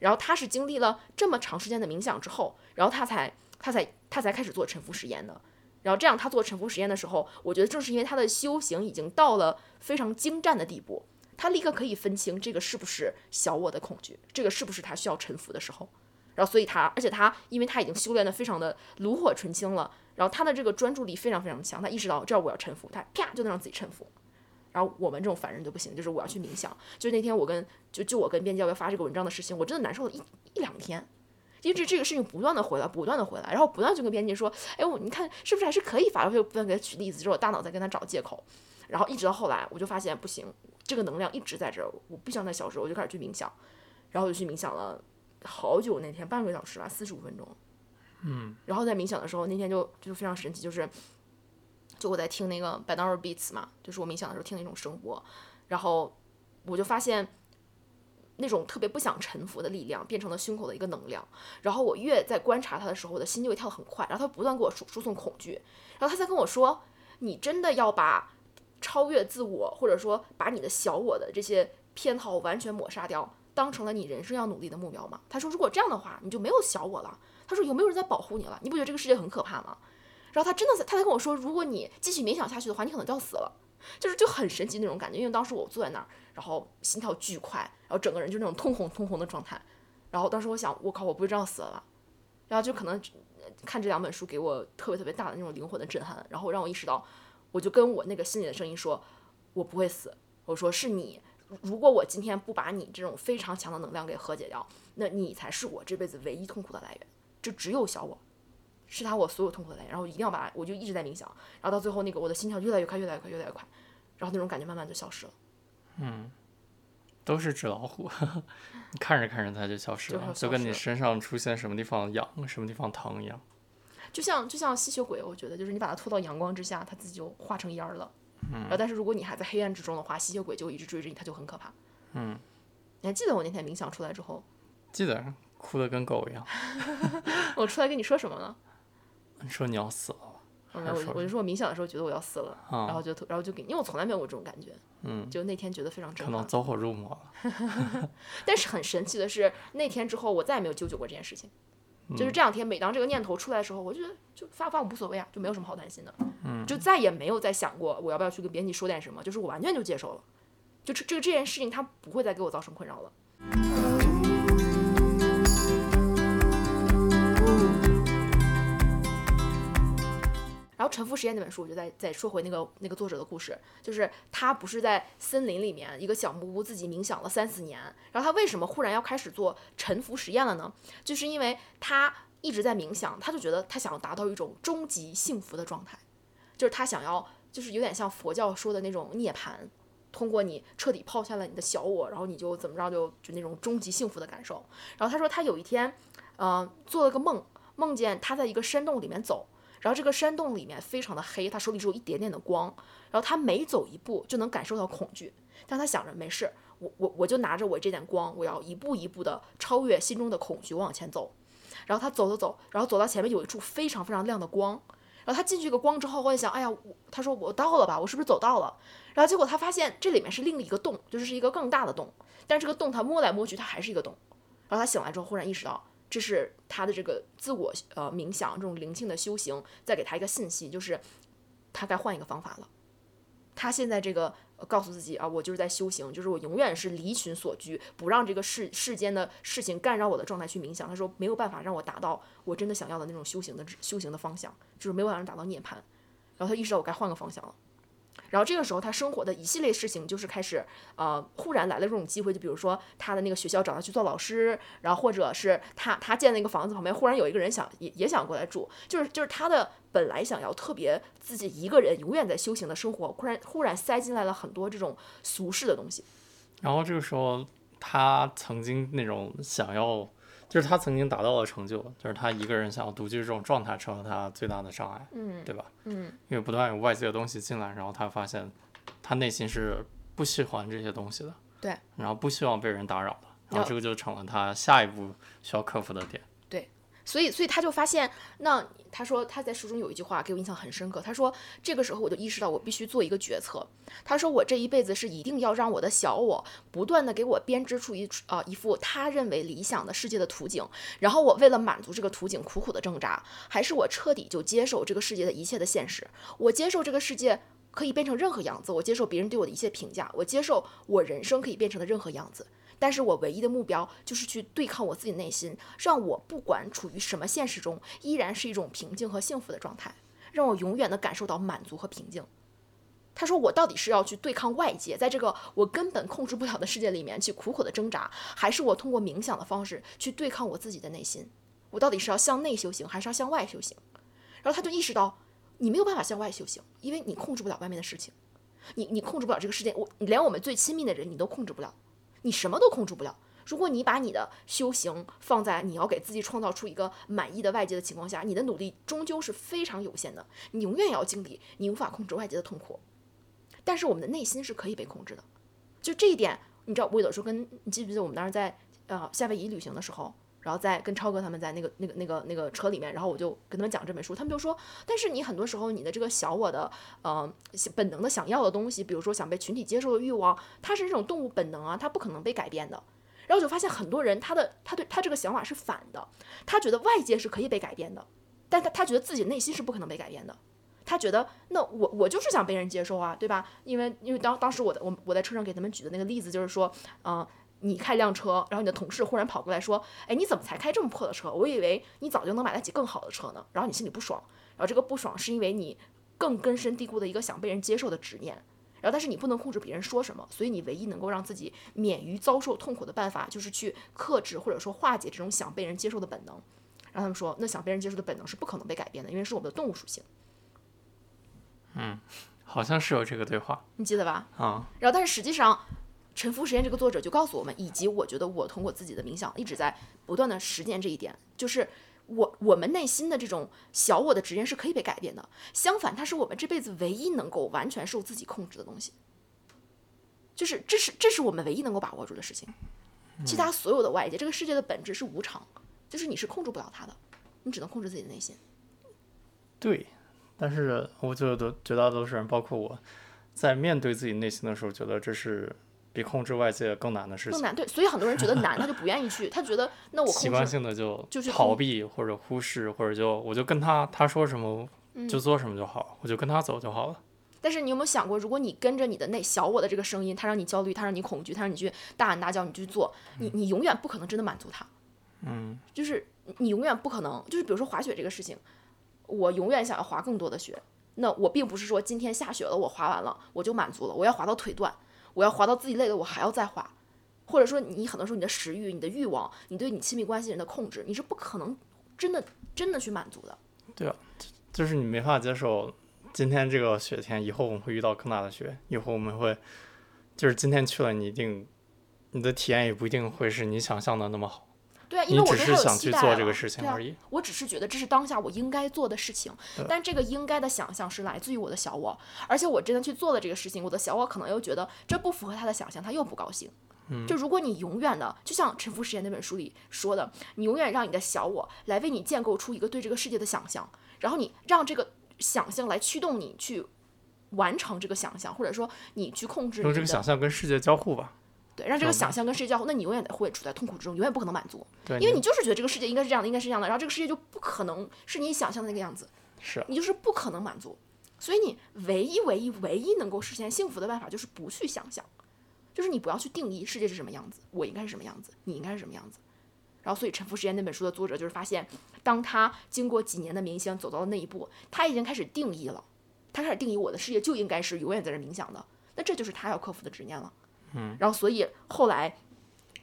然后他是经历了这么长时间的冥想之后，然后他才他才他才开始做沉浮实验的。然后这样他做沉浮实验的时候，我觉得正是因为他的修行已经到了非常精湛的地步，他立刻可以分清这个是不是小我的恐惧，这个是不是他需要沉浮的时候。然后所以他，而且他因为他已经修炼的非常的炉火纯青了，然后他的这个专注力非常非常强，他意识到这儿我要沉浮，他啪就能让自己沉浮。然后我们这种凡人就不行，就是我要去冥想。就那天我跟就就我跟编辑要要发这个文章的事情，我真的难受了一一两天，因为这这个事情不断的回来，不断的回来，然后不断就跟编辑说，哎我你看是不是还是可以发？我就不断给他举例子，之后大脑在跟他找借口，然后一直到后来我就发现不行，这个能量一直在这儿，我不想再消失，我就开始去冥想，然后我就去冥想了好久，那天半个小时吧，四十五分钟，嗯，然后在冥想的时候，那天就就非常神奇，就是。就我在听那个 binaural beats 嘛，就是我冥想的时候听那种声波，然后我就发现那种特别不想臣服的力量变成了胸口的一个能量，然后我越在观察它的时候，我的心就会跳得很快，然后它不断给我输输送恐惧，然后他在跟我说：“你真的要把超越自我，或者说把你的小我的这些偏好完全抹杀掉，当成了你人生要努力的目标吗？”他说：“如果这样的话，你就没有小我了。”他说：“有没有人在保护你了？你不觉得这个世界很可怕吗？”然后他真的，他在跟我说，如果你继续冥想下去的话，你可能就要死了，就是就很神奇那种感觉。因为当时我坐在那儿，然后心跳巨快，然后整个人就那种通红通红的状态。然后当时我想，我靠，我不会这样死了吧。然后就可能看这两本书给我特别特别大的那种灵魂的震撼，然后让我意识到，我就跟我那个心里的声音说，我不会死。我说是你，如果我今天不把你这种非常强的能量给和解掉，那你才是我这辈子唯一痛苦的来源，就只有小我。是他我所有痛苦的来源，然后一定要把，我就一直在冥想，然后到最后那个我的心跳越来越快，越来越快，越来越快，然后那种感觉慢慢就消失了。嗯，都是纸老虎，你 *laughs* 看着看着它就消失了，就跟你身上出现什么地方痒、什么地方疼一样。就像就像吸血鬼，我觉得就是你把它拖到阳光之下，它自己就化成烟儿了。嗯。然后但是如果你还在黑暗之中的话，吸血鬼就一直追着你，它就很可怕。嗯。你还记得我那天冥想出来之后？记得，哭得跟狗一样。*laughs* 我出来跟你说什么了？你说你要死了，我我就说我冥想的时候觉得我要死了，然后就然后就给，因为我从来没有过这种感觉，嗯，就那天觉得非常震撼，可能走火入魔了。*laughs* 但是很神奇的是，那天之后我再也没有纠结过这件事情，就是这两天每当这个念头出来的时候，我就觉得就发发我无所谓啊，就没有什么好担心的，嗯，就再也没有再想过我要不要去跟编辑说点什么，就是我完全就接受了，就这这这件事情它不会再给我造成困扰了。然后《沉浮实验》那本书，我就再再说回那个那个作者的故事，就是他不是在森林里面一个小木屋自己冥想了三四年，然后他为什么忽然要开始做沉浮实验了呢？就是因为他一直在冥想，他就觉得他想要达到一种终极幸福的状态，就是他想要，就是有点像佛教说的那种涅槃，通过你彻底抛下了你的小我，然后你就怎么着就就那种终极幸福的感受。然后他说他有一天，嗯、做了个梦，梦见他在一个山洞里面走。然后这个山洞里面非常的黑，他手里只有一点点的光，然后他每走一步就能感受到恐惧，但他想着没事，我我我就拿着我这点光，我要一步一步的超越心中的恐惧，我往前走。然后他走走走，然后走到前面有一处非常非常亮的光，然后他进去一个光之后，我在想，哎呀，我他说我到了吧，我是不是走到了？然后结果他发现这里面是另一个洞，就是一个更大的洞，但是这个洞他摸来摸去，它还是一个洞。然后他醒来之后，忽然意识到。这是他的这个自我呃冥想这种灵性的修行，再给他一个信息，就是他该换一个方法了。他现在这个、呃告诉自己啊，我就是在修行，就是我永远是离群所居，不让这个世世间的事情干扰我的状态去冥想。他说没有办法让我达到我真的想要的那种修行的修行的方向，就是没有办法达到涅槃。然后他意识到我该换个方向了。然后这个时候，他生活的一系列事情就是开始，呃，忽然来了这种机会，就比如说他的那个学校找他去做老师，然后或者是他他建那个房子旁边，忽然有一个人想也也想过来住，就是就是他的本来想要特别自己一个人永远在修行的生活，忽然忽然塞进来了很多这种俗世的东西。然后这个时候，他曾经那种想要，就是他曾经达到了成就，就是他一个人想要独居这种状态，成了他最大的障碍，嗯对吧？嗯因为不断有外界的东西进来，然后他发现他内心是不喜欢这些东西的，对，然后不希望被人打扰的，然后这个就成了他下一步需要克服的点。所以，所以他就发现，那他说他在书中有一句话给我印象很深刻。他说这个时候我就意识到我必须做一个决策。他说我这一辈子是一定要让我的小我不断的给我编织出一啊、一副他认为理想的世界的图景，然后我为了满足这个图景苦苦的挣扎，还是我彻底就接受这个世界的一切的现实，我接受这个世界可以变成任何样子，我接受别人对我的一切评价，我接受我人生可以变成的任何样子。但是我唯一的目标就是去对抗我自己内心，让我不管处于什么现实中，依然是一种平静和幸福的状态，让我永远的感受到满足和平静。他说：“我到底是要去对抗外界，在这个我根本控制不了的世界里面去苦苦的挣扎，还是我通过冥想的方式去对抗我自己的内心？我到底是要向内修行，还是要向外修行？”然后他就意识到，你没有办法向外修行，因为你控制不了外面的事情，你你控制不了这个世界，我你连我们最亲密的人你都控制不了。你什么都控制不了。如果你把你的修行放在你要给自己创造出一个满意的外界的情况下，你的努力终究是非常有限的，你永远要经历你无法控制外界的痛苦。但是我们的内心是可以被控制的，就这一点，你知道，我有的时候跟你记不记得我们当时在呃夏威夷旅行的时候，然后在跟超哥他们在那个那个那个那个车里面，然后我就跟他们讲这本书，他们就说，但是你很多时候你的这个小我的呃本能的想要的东西，比如说想被群体接受的欲望，它是这种动物本能啊，它不可能被改变的。然后我就发现很多人他的他对他这个想法是反的，他觉得外界是可以被改变的，但他他觉得自己内心是不可能被改变的。他觉得那我我就是想被人接受啊，对吧？因为因为当当时我的我我在车上给他们举的那个例子就是说，嗯、你开辆车，然后你的同事忽然跑过来说，哎，你怎么才开这么破的车？我以为你早就能买得起更好的车呢。然后你心里不爽，然后这个不爽是因为你更根深蒂固的一个想被人接受的执念。然后，但是你不能控制别人说什么，所以你唯一能够让自己免于遭受痛苦的办法，就是去克制或者说化解这种想被人接受的本能。然后他们说，那想被人接受的本能是不可能被改变的，因为是我们的动物属性，嗯好像是有这个对话你记得吧？啊、然后，但是实际上，《沉浮实验》这个作者就告诉我们，以及我觉得我通过自己的冥想一直在不断的实践这一点，就是我我们内心的这种小我的执念是可以被改变的。相反，它是我们这辈子唯一能够完全受自己控制的东西。就是这是这是我们唯一能够把握住的事情，其他所有的外界，这个世界的本质是无常，就是你是控制不了它的，你只能控制自己的内心。对，但是我觉得绝大多数人，包括我，在面对自己内心的时候，觉得这是比控制外界更难的事情，更难对，所以很多人觉得难，他就不愿意去，他觉得那我习惯性的就就是逃避或者忽视，或者就我就跟他他说什么嗯就做什么就好，我就跟他走就好了。但是你有没有想过，如果你跟着你的那小我的这个声音，它让你焦虑，它让你恐惧，它让你去大喊大叫，你去做，你你永远不可能真的满足它。嗯，就是你永远不可能，就是比如说滑雪这个事情，我永远想要滑更多的雪。那我并不是说今天下雪了，我滑完了我就满足了，我要滑到腿断，我要滑到自己累了，我还要再滑。或者说，你很多时候你的食欲、你的欲望、你对你亲密关系人的控制，你是不可能真的真的去满足的。对啊，就是你没法接受今天这个雪天，以后我们会遇到更大的雪，以后我们会，就是今天去了，你一定你的体验也不一定会是你想象的那么好。对啊，因为我只是想去做这个事情而已。我只是觉得这是当下我应该做的事情，但这个应该的想象是来自于我的小我，而且我真的去做了这个事情，我的小我可能又觉得这不符合他的想象，他又不高兴。嗯就如果你永远的，就像《沉浮实验》那本书里说的，你永远让你的小我来为你建构出一个对这个世界的想象，然后你让这个想象来驱动你去完成这个想象，或者说你去控制你用这个想象跟世界交互吧。对，让这个想象跟世界交互，那你永远会处在痛苦之中，永远不可能满足。对，因为你就是觉得这个世界应该是这样的，应该是这样的，然后这个世界就不可能是你想象的那个样子，是啊你就是不可能满足。所以你唯一、唯一、唯一能够实现幸福的办法就是不去想象，就是你不要去定义世界是什么样子，我应该是什么样子，你应该是什么样子。然后，所以《沉浮实验》那本书的作者就是发现，当他经过几年的冥想走到了那一步，他已经开始定义了，他开始定义我的世界就应该是永远在这冥想的，那这就是他要克服的执念了。嗯，然后所以后来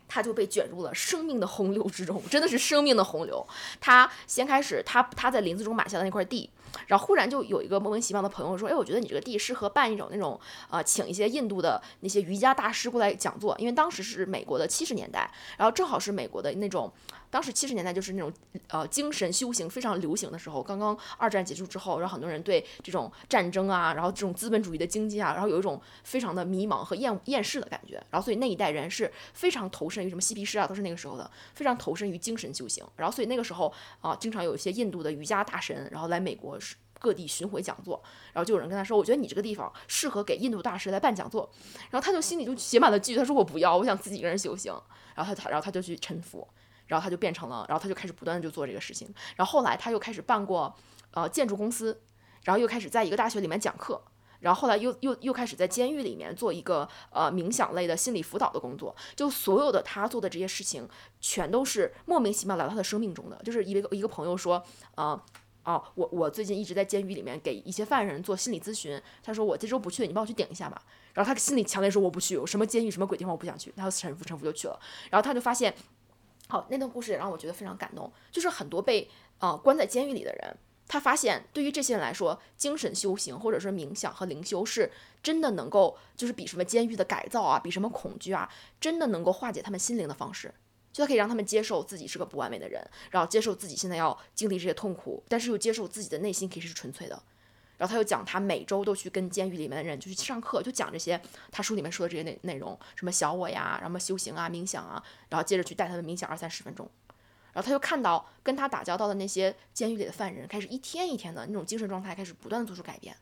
他就被卷入了生命的洪流之中，真的是生命的洪流。他先开始，他他在林子中买下的那块地，然后忽然就有一个莫名其妙的朋友说：“哎，我觉得你这个地适合办一种那种呃，请一些印度的那些瑜伽大师过来讲座，因为当时是美国的七十年代，然后正好是美国的那种，当时七十年代就是那种呃精神修行非常流行的时候，刚刚二战结束之后，然后很多人对这种战争啊，然后这种资本主义的经济啊，然后有一种非常的迷茫和厌厌世的感觉，然后所以那一代人是非常投身于什么嬉皮士啊，都是那个时候的，非常投身于精神修行，然后所以那个时候啊，经常有一些印度的瑜伽大神，然后来美国各地巡回讲座，然后就有人跟他说，我觉得你这个地方适合给印度大师来办讲座，然后他就心里就写满了句，他说我不要，我想自己一个人修行，然后他他然后他就去臣服，然后他就变成了，然后他就开始不断的就做这个事情，然后后来他又开始办过呃建筑公司，然后又开始在一个大学里面讲课。然后后来又又又开始在监狱里面做一个呃冥想类的心理辅导的工作，就所有的他做的这些事情，全都是莫名其妙来到他的生命中的。就是一个一个朋友说，呃，哦，我我最近一直在监狱里面给一些犯人做心理咨询，他说我这周不去，你帮我去顶一下吧。然后他心里强烈说我不去，有什么监狱什么鬼地方我不想去。然后陈福陈福就去了，然后他就发现，好、那段故事也让我觉得非常感动，就是很多被呃关在监狱里的人。他发现，对于这些人来说，精神修行或者说冥想和灵修是真的能够，就是比什么监狱的改造啊，比什么恐惧啊，真的能够化解他们心灵的方式。就他可以让他们接受自己是个不完美的人，然后接受自己现在要经历这些痛苦，但是又接受自己的内心可以是纯粹的。然后他又讲，他每周都去跟监狱里面的人就去上课，就讲这些他书里面说的这些内内容，什么小我呀，什么修行啊、冥想啊，然后接着去带他们冥想二三十分钟。然后他就看到跟他打交道的那些监狱里的犯人，开始一天一天的那种精神状态开始不断的做出改变，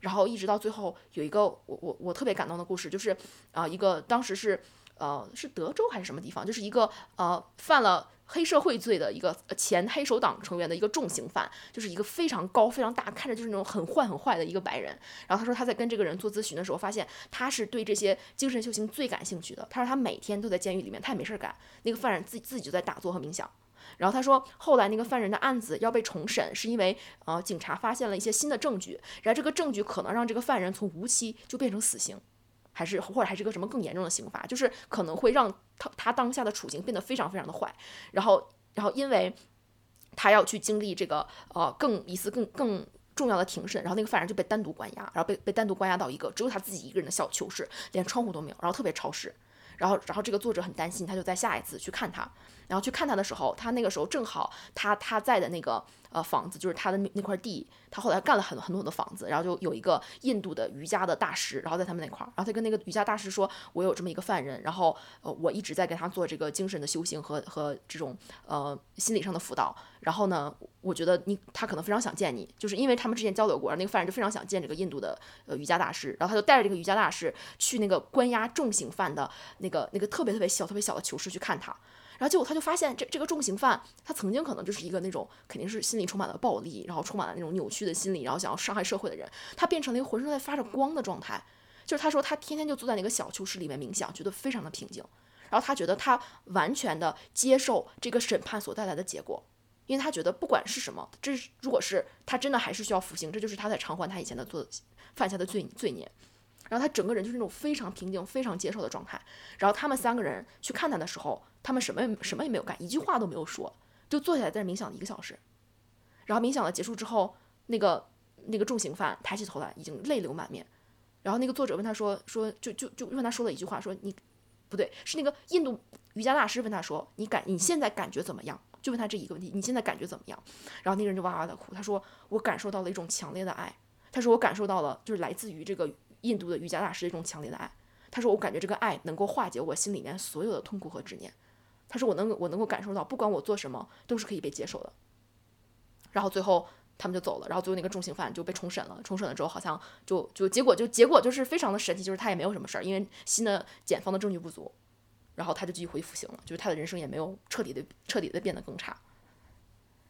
然后一直到最后有一个我我我特别感动的故事，就是啊、一个当时是呃是德州还是什么地方，就是一个呃犯了黑社会罪的一个前黑手党成员的一个重刑犯，就是一个非常高非常大，看着就是那种很坏很坏的一个白人。然后他说他在跟这个人做咨询的时候，发现他是对这些精神修行最感兴趣的。他说他每天都在监狱里面，他也没事干，那个犯人自己自己就在打坐和冥想。然后他说，后来那个犯人的案子要被重审，是因为呃警察发现了一些新的证据，然后这个证据可能让这个犯人从无期就变成死刑，还是或者还是个什么更严重的刑罚，就是可能会让他他当下的处境变得非常非常的坏。然后然后因为他要去经历这个呃更一次更更。重要的庭审，然后那个犯人就被单独关押，然后被被单独关押到一个只有他自己一个人的小囚室，连窗户都没有，然后特别潮湿。然后，然后这个作者很担心，他就在下一次去看他。然后去看他的时候，他那个时候正好他他在的那个呃房子，就是他的那那块地，他后来干了很很多很多房子，然后就有一个印度的瑜伽的大师，然后在他们那块儿，然后他跟那个瑜伽大师说，我有这么一个犯人，然后呃我一直在跟他做这个精神的修行和和这种呃心理上的辅导，然后呢，我觉得你他可能非常想见你，就是因为他们之前交流过，那个犯人就非常想见这个印度的呃瑜伽大师，然后他就带着这个瑜伽大师去那个关押重刑犯的那个那个特别特别小特别小的囚室去看他。然后结果他就发现这这个重刑犯，他曾经可能就是一个那种肯定是心里充满了暴力，然后充满了那种扭曲的心理，然后想要伤害社会的人，他变成了一个浑身在发着光的状态。就是他说他天天就坐在那个小囚室里面冥想，觉得非常的平静。然后他觉得他完全的接受这个审判所带来的结果，因为他觉得不管是什么，这如果是他真的还是需要服刑，这就是他在偿还他以前的做犯下的罪罪孽。然后他整个人就是那种非常平静、非常接受的状态。然后他们三个人去看他的时候，他们什么也什么也没有干，一句话都没有说，就坐下来在那冥想了一个小时。然后冥想了结束之后，那个那个重刑犯抬起头来，已经泪流满面。然后那个作者问他说：“说就就就问他说了一句话，说你不对，是那个印度瑜伽大师问他说，你感你现在感觉怎么样？就问他这一个问题，你现在感觉怎么样？然后那个人就哇哇的哭，他说我感受到了一种强烈的爱，他说我感受到了就是来自于这个印度的瑜伽大师一种强烈的爱，他说我感觉这个爱能够化解我心里面所有的痛苦和执念，他说我能我能够感受到不管我做什么都是可以被接受的。然后最后。他们就走了，然后最后那个重刑犯就被重审了。重审了之后，好像就就结果就结果就是非常的神奇，就是他也没有什么事儿，因为新的检方的证据不足，然后他就继续回去服刑了。就是他的人生也没有彻底的彻底的变得更差。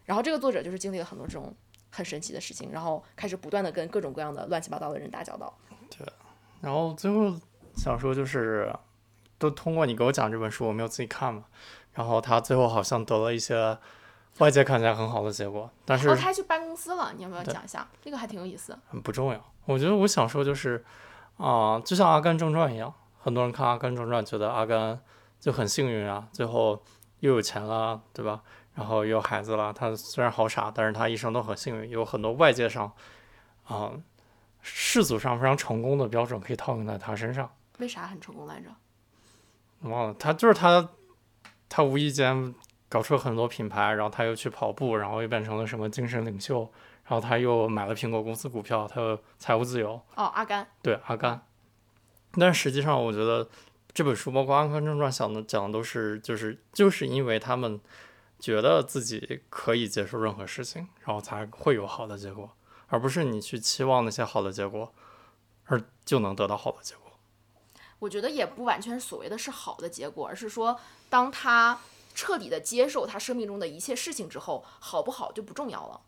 然后这个作者就是经历了很多这种很神奇的事情，然后开始不断的跟各种各样的乱七八糟的人打交道。对，然后最后想说就是，都通过你给我讲这本书，我没有自己看嘛。然后他最后好像得了一些。外界看起来很好的结果，但是他还去办公司了，你要不要讲一下？这个还挺有意思。很不重要，我觉得我想说就是，啊，就像《阿甘正传》一样，很多人看《阿甘正传》觉得阿甘就很幸运啊，最后又有钱了，对吧？然后又有孩子了。他虽然好傻，但是他一生都很幸运，有很多外界上啊世俗上非常成功的标准可以套用在他身上。为啥很成功来着？忘了，他就是他，他无意间。搞出了很多品牌，然后他又去跑步，然后又变成了什么精神领袖，然后他又买了苹果公司股票，他又财务自由。哦，阿甘。对，阿甘。但实际上，我觉得这本书包括《阿甘正传》讲的讲的都是，就是就是因为他们觉得自己可以接受任何事情，然后才会有好的结果，而不是你去期望那些好的结果，而就能得到好的结果。我觉得也不完全所谓的是好的结果，而是说当他。彻底的接受他生命中的一切事情之后，好不好就不重要了。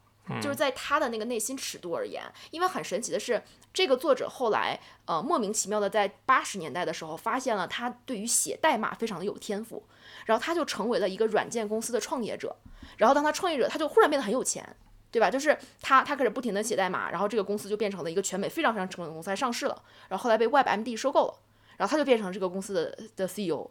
就是在他的那个内心尺度而言，因为很神奇的是，这个作者后来呃莫名其妙的在八十年代的时候发现了他对于写代码非常的有天赋，然后他就成为了一个软件公司的创业者。然后当他创业者，他就忽然变得很有钱，对吧？就是他他开始不停的写代码，然后这个公司就变成了一个全美非常非常成功的公司，还上市了。然后后来被 WebMD 收购了，然后他就变成这个公司的的 CEO。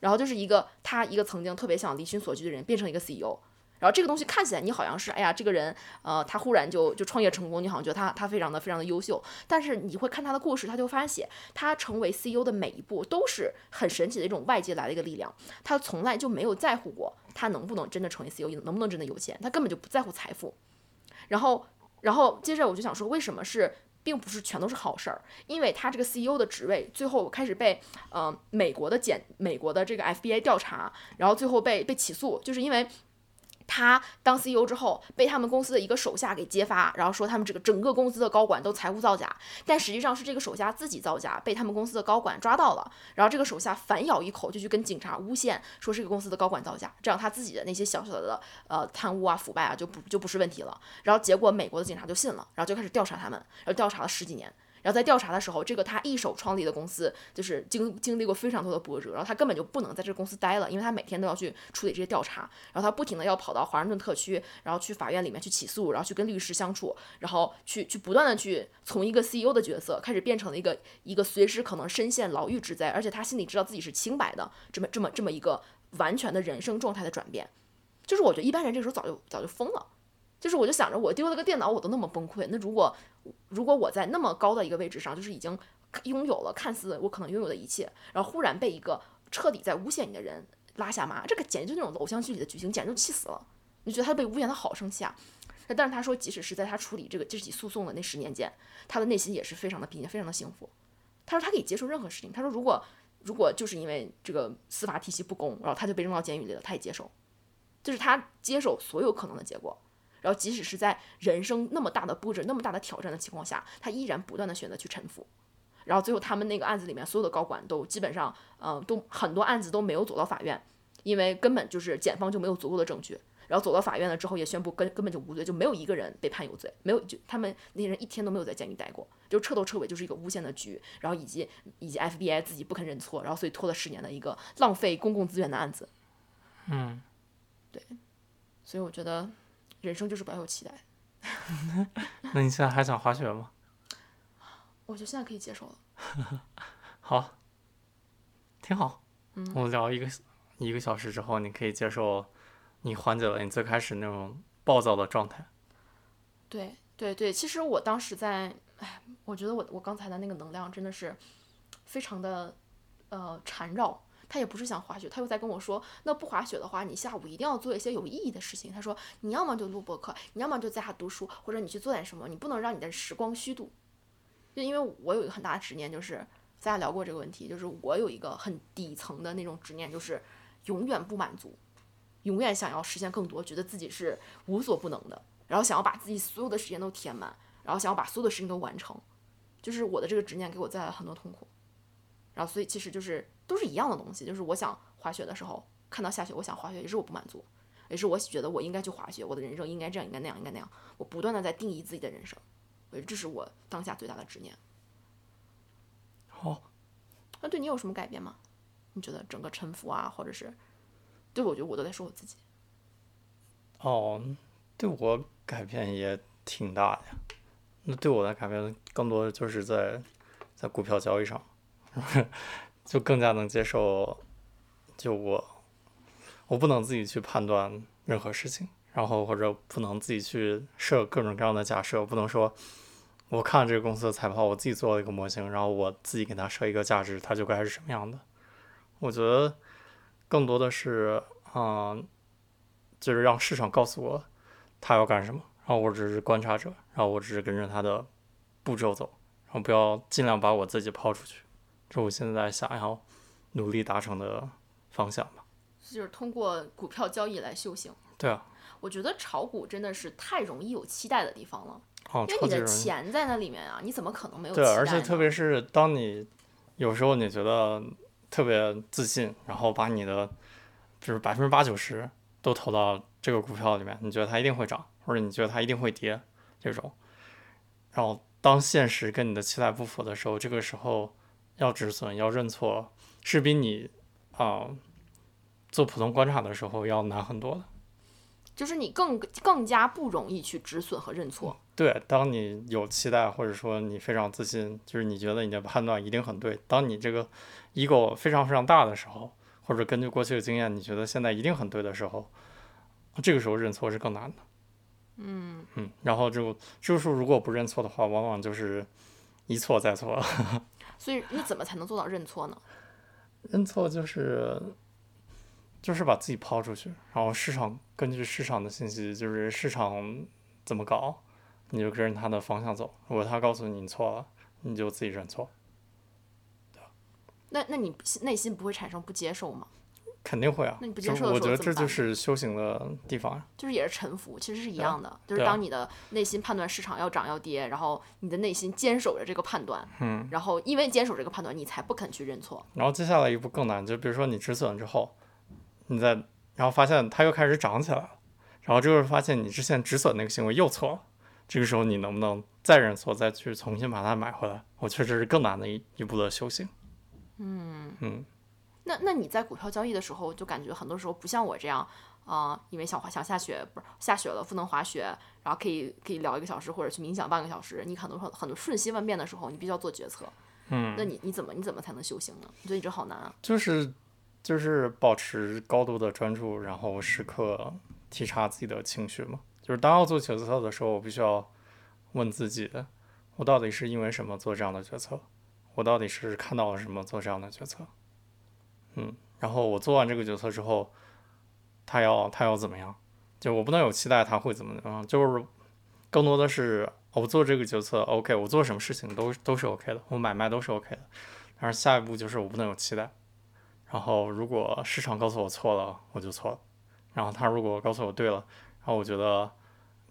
然后就是一个他一个曾经特别想离群索居的人变成一个 CEO，然后这个东西看起来你好像是哎呀这个人呃他忽然就就创业成功，你好像觉得他他非常的非常的优秀，但是你会看他的故事，他就发现他成为 CEO 的每一步都是很神奇的一种外界来的一个力量，他从来就没有在乎过他能不能真的成为 CEO，能不能真的有钱，他根本就不在乎财富。然后然后接着我就想说为什么是。并不是全都是好事儿，因为他这个 CEO 的职位最后开始被呃美国的检美国的这个 FBI 调查，然后最后被被起诉，就是因为。他当 CEO 之后，被他们公司的一个手下给揭发，然后说他们这个整个公司的高管都财务造假，但实际上是这个手下自己造假，被他们公司的高管抓到了，然后这个手下反咬一口就去跟警察诬陷，说这个公司的高管造假，这样他自己的那些小小的呃贪污啊腐败啊就不就不是问题了，然后结果美国的警察就信了，然后就开始调查他们，然后调查了十几年。然后在调查的时候，这个他一手创立的公司就是经经历过非常多的波折，然后他根本就不能在这个公司待了，因为他每天都要去处理这些调查，然后他不停的要跑到华盛顿特区，然后去法院里面去起诉，然后去跟律师相处，然后去去不断的去从一个 CEO 的角色开始变成了一个一个随时可能深陷牢狱之灾，而且他心里知道自己是清白的这么这么这么一个完全的人生状态的转变，就是我觉得一般人这时候早就早就疯了。就是我就想着，我丢了个电脑，我都那么崩溃。那如果如果我在那么高的一个位置上，就是已经拥有了看似我可能拥有的一切，然后忽然被一个彻底在诬陷你的人拉下马，这个简直就那种偶像剧里的剧情，简直就气死了。你觉得他被诬陷，他好生气啊。但是他说，即使是在他处理这个这起诉讼的那十年间，他的内心也是非常的平静，非常的幸福。他说他可以接受任何事情。他说如果如果就是因为这个司法体系不公，然后他就被扔到监狱里了，他也接受，就是他接受所有可能的结果。然后，即使是在人生那么大的波折、那么大的挑战的情况下，他依然不断的选择去臣服。然后最后，他们那个案子里面所有的高管都基本上，嗯，都很多案子都没有走到法院，因为根本就是检方就没有足够的证据。然后走到法院了之后，也宣布根根本就无罪，就没有一个人被判有罪，没有就他们那些人一天都没有在监狱待过，就彻头彻尾就是一个诬陷的局。然后以及以及 FBI 自己不肯认错，然后所以拖了十年的一个浪费公共资源的案子。嗯，对。所以我觉得人生就是不要有期待。*laughs* 那你现在还想滑雪吗？*laughs* 我觉得现在可以接受了。*laughs* 好，挺好。嗯我们聊一个一个小时之后，你可以接受，你缓解了你最开始那种暴躁的状态。对对对，其实我当时在，哎，我觉得我我刚才的那个能量真的是非常的呃缠绕。他也不是想滑雪，他又在跟我说，那不滑雪的话，你下午一定要做一些有意义的事情。他说，你要么就录播课，你要么就在家读书，或者你去做点什么，你不能让你的时光虚度。就因为我有一个很大的执念，就是咱俩聊过这个问题，就是我有一个很底层的那种执念，就是永远不满足，永远想要实现更多，觉得自己是无所不能的。然后想要把自己所有的时间都填满，然后想要把所有的事情都完成，就是我的这个执念给我带来很多痛苦。然后所以其实就是都是一样的东西，就是我想滑雪的时候看到下雪，我想滑雪，也是我不满足，也是我觉得我应该去滑雪，我的人生应该这样，应该那样，应该那样，我不断的在定义自己的人生，我觉得这是我当下最大的执念。好，那对你有什么改变吗？你觉得整个沉浮啊，或者是对我觉得我都在说我自己。哦，对我改变也挺大的。那对我的改变更多的就是在在股票交易上，就更加能接受，就我我不能自己去判断任何事情，然后或者不能自己去设各种各样的假设，不能说我看了这个公司的财报，我自己做了一个模型，然后我自己给它设一个价值，它就该是什么样的。我觉得更多的是，嗯、就是让市场告诉我他要干什么，然后我只是观察者，然后我只是跟着他的步骤走，然后不要尽量把我自己抛出去，这是我现在想要努力达成的方向吧。就是通过股票交易来修行。对啊，我觉得炒股真的是太容易有期待的地方了，哦，因为你的。钱在那里面啊，你怎么可能没有期对，待对？而且特别是当你有时候你觉得特别自信，然后把你的就是百分之八九十都投到这个股票里面，你觉得它一定会涨，或者你觉得它一定会跌这种，然后当现实跟你的期待不符的时候，这个时候要止损、要认错，是比你啊、做普通观察的时候要难很多的。就是你更更加不容易去止损和认错。对，当你有期待，或者说你非常自信，就是你觉得你的判断一定很对。当你这个 ego 非常非常大的时候，或者根据过去的经验，你觉得现在一定很对的时候，这个时候认错是更难的。嗯，嗯，然后就这个时候如果不认错的话，往往就是一错再错。所以你怎么才能做到认错呢？认错就是就是把自己抛出去，然后市场根据市场的信息，就是市场怎么搞，你就跟着他的方向走。如果他告诉你你错了，你就自己认错，那那你内心不会产生不接受吗？肯定会啊。那你不就接受的我觉得这就是修行的地方呀。就是也是臣服，其实是一样的。就是当你的内心判断市场要涨要跌，然后你的内心坚守着这个判断，嗯，然后因为坚守这个判断，你才不肯去认错。然后接下来一步更难，就比如说你止损之后，你再然后发现它又开始涨起来了，然后这个时候发现你之前止损那个行为又错了，这个时候你能不能再认错，再去重新把它买回来？我觉得这是更难的一一步的修行。嗯，嗯，那那你在股票交易的时候，就感觉很多时候不像我这样，啊、因为想滑想下雪，不是下雪了不能滑雪，然后可以可以聊一个小时或者去冥想半个小时。你很多很很多瞬息万变的时候，你必须要做决策。嗯，那你你怎么你怎么才能修行呢？我觉得你这好难啊。就是就是保持高度的专注，然后时刻体察自己的情绪嘛。就是当要做决策的时候，我必须要问自己，我到底是因为什么做这样的决策？我到底是看到了什么做这样的决策？嗯，然后我做完这个决策之后，他要他要怎么样？就我不能有期待他会怎么样，就是更多的是我做这个决策 OK，我做什么事情都都是 OK 的，我买卖都是 OK 的。但是下一步就是我不能有期待。然后如果市场告诉我错了，我就错了。然后他如果告诉我对了，然后我觉得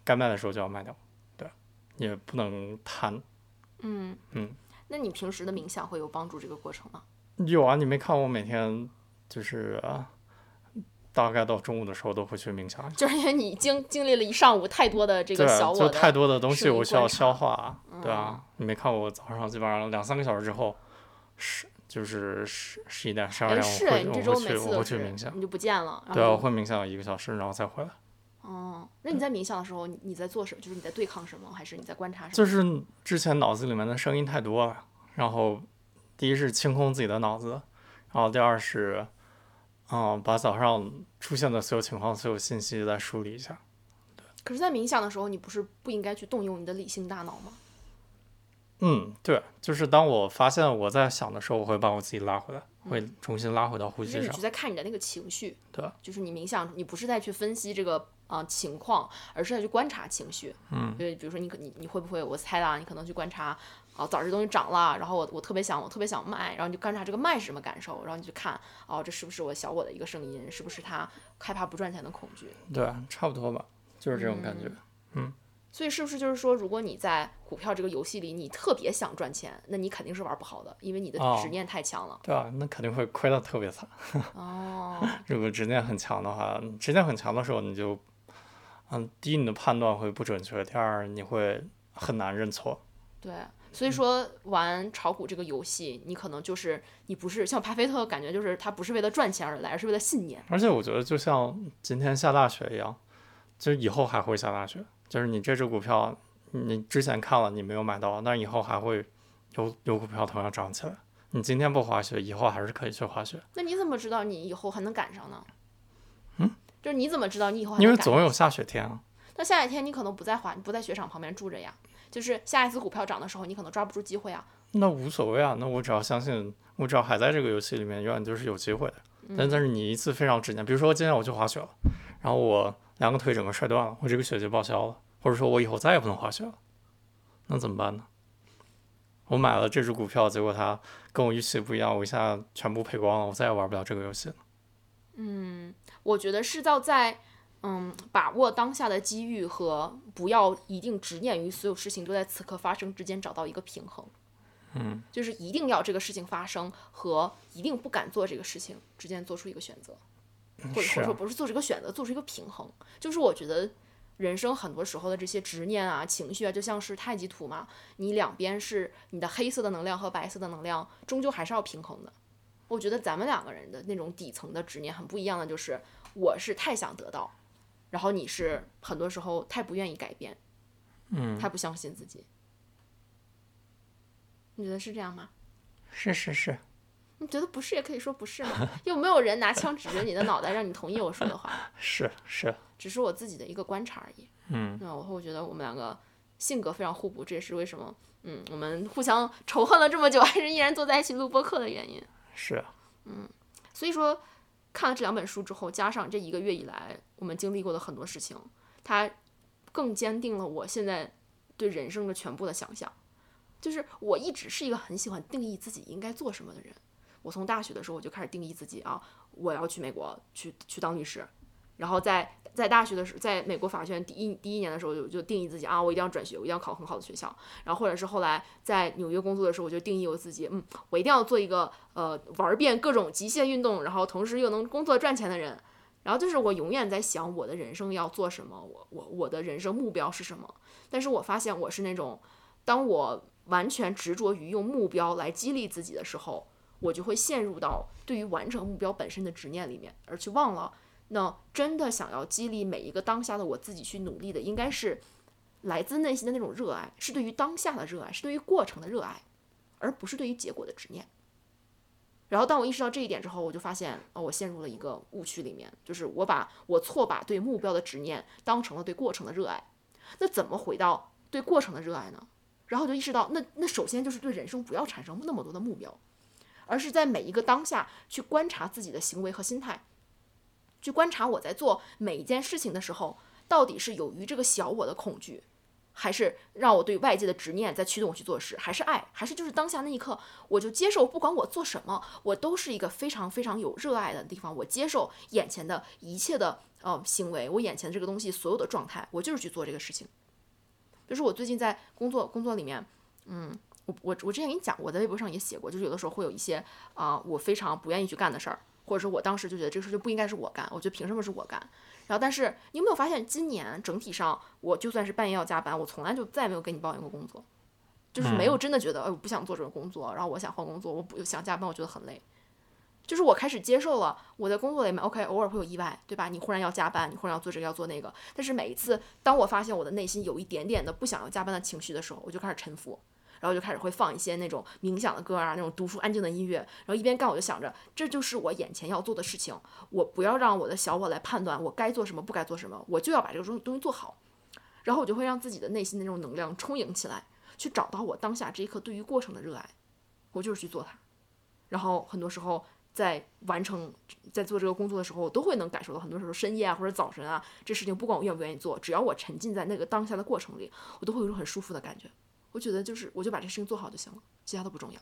该卖的时候就要卖掉，对，也不能贪。嗯嗯，那你平时的冥想会有帮助这个过程吗？有啊，你没看我每天就是、呃大概到中午的时候都会去冥想，就是因为你经经历了一上午太多的这个小我，就太多的东西我需要消化，对嗯啊，你没看我早上基本上两三个小时之后，十就是十十一点十二哎点我会是哎，你这周我会去我会去冥想，你就不见了，对啊，我会冥想一个小时，然后再回来。哦，那你在冥想的时候，你你在做什么？就是你在对抗什么，还是你在观察什么？就是之前脑子里面的声音太多了，然后第一是清空自己的脑子，然后第二是，嗯，把早上出现的所有情况、所有信息再梳理一下。可是，在冥想的时候，你不是不应该去动用你的理性大脑吗？嗯，对，就是当我发现我在想的时候，我会把我自己拉回来，嗯会重新拉回到呼吸上就是你是。在看你的那个情绪，对，就是你冥想，你不是在去分析这个啊、呃情况，而是在去观察情绪。嗯，对，比如说你可你你会不会，我猜啦，你可能去观察，啊，早上这东西涨了，然后我我特别想我特别想卖，然后你就观察这个卖是什么感受，然后你就看，哦，这是不是我小我的一个声音，是不是他害怕不赚钱的恐惧？对，差不多吧，就是这种感觉。嗯所以是不是就是说，如果你在股票这个游戏里，你特别想赚钱，那你肯定是玩不好的，因为你的哦执念太强了。对啊，那肯定会亏的特别惨。哦，*laughs* 如果执念很强的话，执念很强的时候，你就，嗯，第一你的判断会不准确，第二你会很难认错。对，所以说玩炒股这个游戏，你可能就是你不是像巴菲特，感觉就是他不是为了赚钱而来，而是为了信念。而且我觉得就像今天下大雪一样，就是以后还会下大雪。就是你这只股票，你之前看了你没有买到，但以后还会有有股票同样涨起来。你今天不滑雪，以后还是可以去滑雪，那你怎么知道你以后还能赶上呢？嗯，就是你怎么知道你以后还因能赶上？为总有下雪天啊。那下雪天你可能不在滑，你不在雪场旁边住着呀。就是下一次股票涨的时候，你可能抓不住机会啊。那无所谓啊，那我只要相信，我只要还在这个游戏里面，永远就是有机会的。但但是你一次非常执念，比如说今天我去滑雪了，然后我两个腿整个摔断了，我这个雪就报销了，或者说我以后再也不能滑雪了，那怎么办呢？我买了这只股票，结果它跟我预期不一样，我一下全部赔光了，我再也玩不了这个游戏了。嗯我觉得是要在嗯把握当下的机遇和不要一定执念于所有事情都在此刻发生之间找到一个平衡。嗯，就是一定要这个事情发生和一定不敢做这个事情之间做出一个选择，或者说不是做这个选择，做出一个平衡。就是我觉得人生很多时候的这些执念啊、情绪啊，就像是太极图嘛，你两边是你的黑色的能量和白色的能量，终究还是要平衡的。我觉得咱们两个人的那种底层的执念很不一样的，就是我是太想得到，然后你是很多时候太不愿意改变，嗯，太不相信自己。你觉得是这样吗？是是是，你觉得不是也可以说不是吗？*laughs* 又没有人拿枪指着你的脑袋让你同意我说的话，*laughs* 是是，只是我自己的一个观察而已。嗯，那我会觉得我们两个性格非常互补，这也是为什么嗯我们互相仇恨了这么久，还是依然坐在一起录播客的原因。是嗯，所以说，看了这两本书之后，加上这一个月以来我们经历过的很多事情，它更坚定了我现在对人生的全部的想象。就是我一直是一个很喜欢定义自己应该做什么的人。我从大学的时候我就开始定义自己啊，我要去美国去去当律师，然后在在大学的时候，在美国法学院第一第一年的时候就就定义自己啊，我一定要转学，我一定要考很好的学校。然后或者是后来在纽约工作的时候，我就定义我自己，嗯，我一定要做一个呃玩遍各种极限运动，然后同时又能工作赚钱的人。然后就是我永远在想我的人生要做什么，我我我的人生目标是什么。但是我发现我是那种，当我完全执着于用目标来激励自己的时候，我就会陷入到对于完成目标本身的执念里面，而去忘了，那真的想要激励每一个当下的我自己去努力的，应该是来自内心的那种热爱，是对于当下的热爱，是对于过程的热爱，而不是对于结果的执念。然后当我意识到这一点之后，我就发现，哦，我陷入了一个误区里面，就是我把我错把对目标的执念当成了对过程的热爱。那怎么回到对过程的热爱呢？然后我就意识到，那那首先就是对人生不要产生那么多的目标，而是在每一个当下去观察自己的行为和心态，去观察我在做每一件事情的时候，到底是由于这个小我的恐惧，还是让我对外界的执念在驱动我去做事，还是爱，还是就是当下那一刻，我就接受，不管我做什么，我都是一个非常非常有热爱的地方，我接受眼前的一切的呃行为，我眼前的这个东西所有的状态，我就是去做这个事情。就是我最近在工作工作里面，嗯，我我我之前跟你讲，我在微博上也写过，就是有的时候会有一些啊、我非常不愿意去干的事儿，或者说我当时就觉得这个事就不应该是我干，我觉得凭什么是我干？然后但是你有没有发现，今年整体上，我就算是半夜要加班，我从来就再也没有跟你抱怨过工作，就是没有真的觉得，哎，我不想做这种工作，然后我想换工作，我不想加班，我觉得很累。就是我开始接受了我在工作里面，OK，偶尔会有意外，对吧？你忽然要加班，你忽然要做这个要做那个，但是每一次当我发现我的内心有一点点的不想要加班的情绪的时候，我就开始臣服。然后就开始会放一些那种冥想的歌啊，那种读书安静的音乐，然后一边干我就想着，这就是我眼前要做的事情，我不要让我的小我来判断我该做什么不该做什么，我就要把这个东东西做好。然后我就会让自己的内心的那种能量充盈起来，去找到我当下这一刻对于过程的热爱，我就是去做它。然后很多时候在完成在做这个工作的时候，我都会能感受到，很多时候深夜啊或者早晨啊，这事情不管我愿不愿意做，只要我沉浸在那个当下的过程里，我都会有一种很舒服的感觉。我觉得就是，我就把这事情做好就行了，其他都不重要。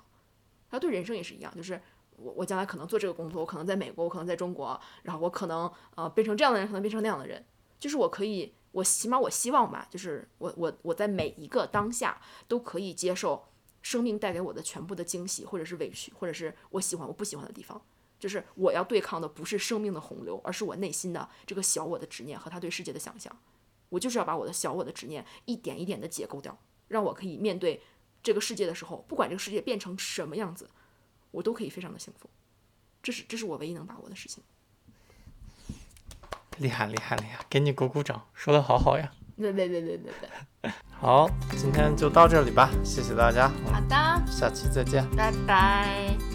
然后对人生也是一样，就是我我将来可能做这个工作，我可能在美国，我可能在中国，然后我可能呃变成这样的人，可能变成那样的人，就是我可以，我起码我希望吧，就是我我我在每一个当下都可以接受生命带给我的全部的惊喜，或者是委屈，或者是我喜欢我不喜欢的地方。就是我要对抗的不是生命的洪流，而是我内心的这个小我的执念和他对世界的想象。我就是要把我的小我的执念一点一点的解构掉。让我可以面对这个世界的时候，不管这个世界变成什么样子，我都可以非常的幸福。这是这是我唯一能把握的事情。厉害厉害厉害，给你鼓鼓掌，说的好好呀。*laughs* 对对对对对对。*laughs* 好，今天就到这里吧，谢谢大家。好的，下期再见，拜拜。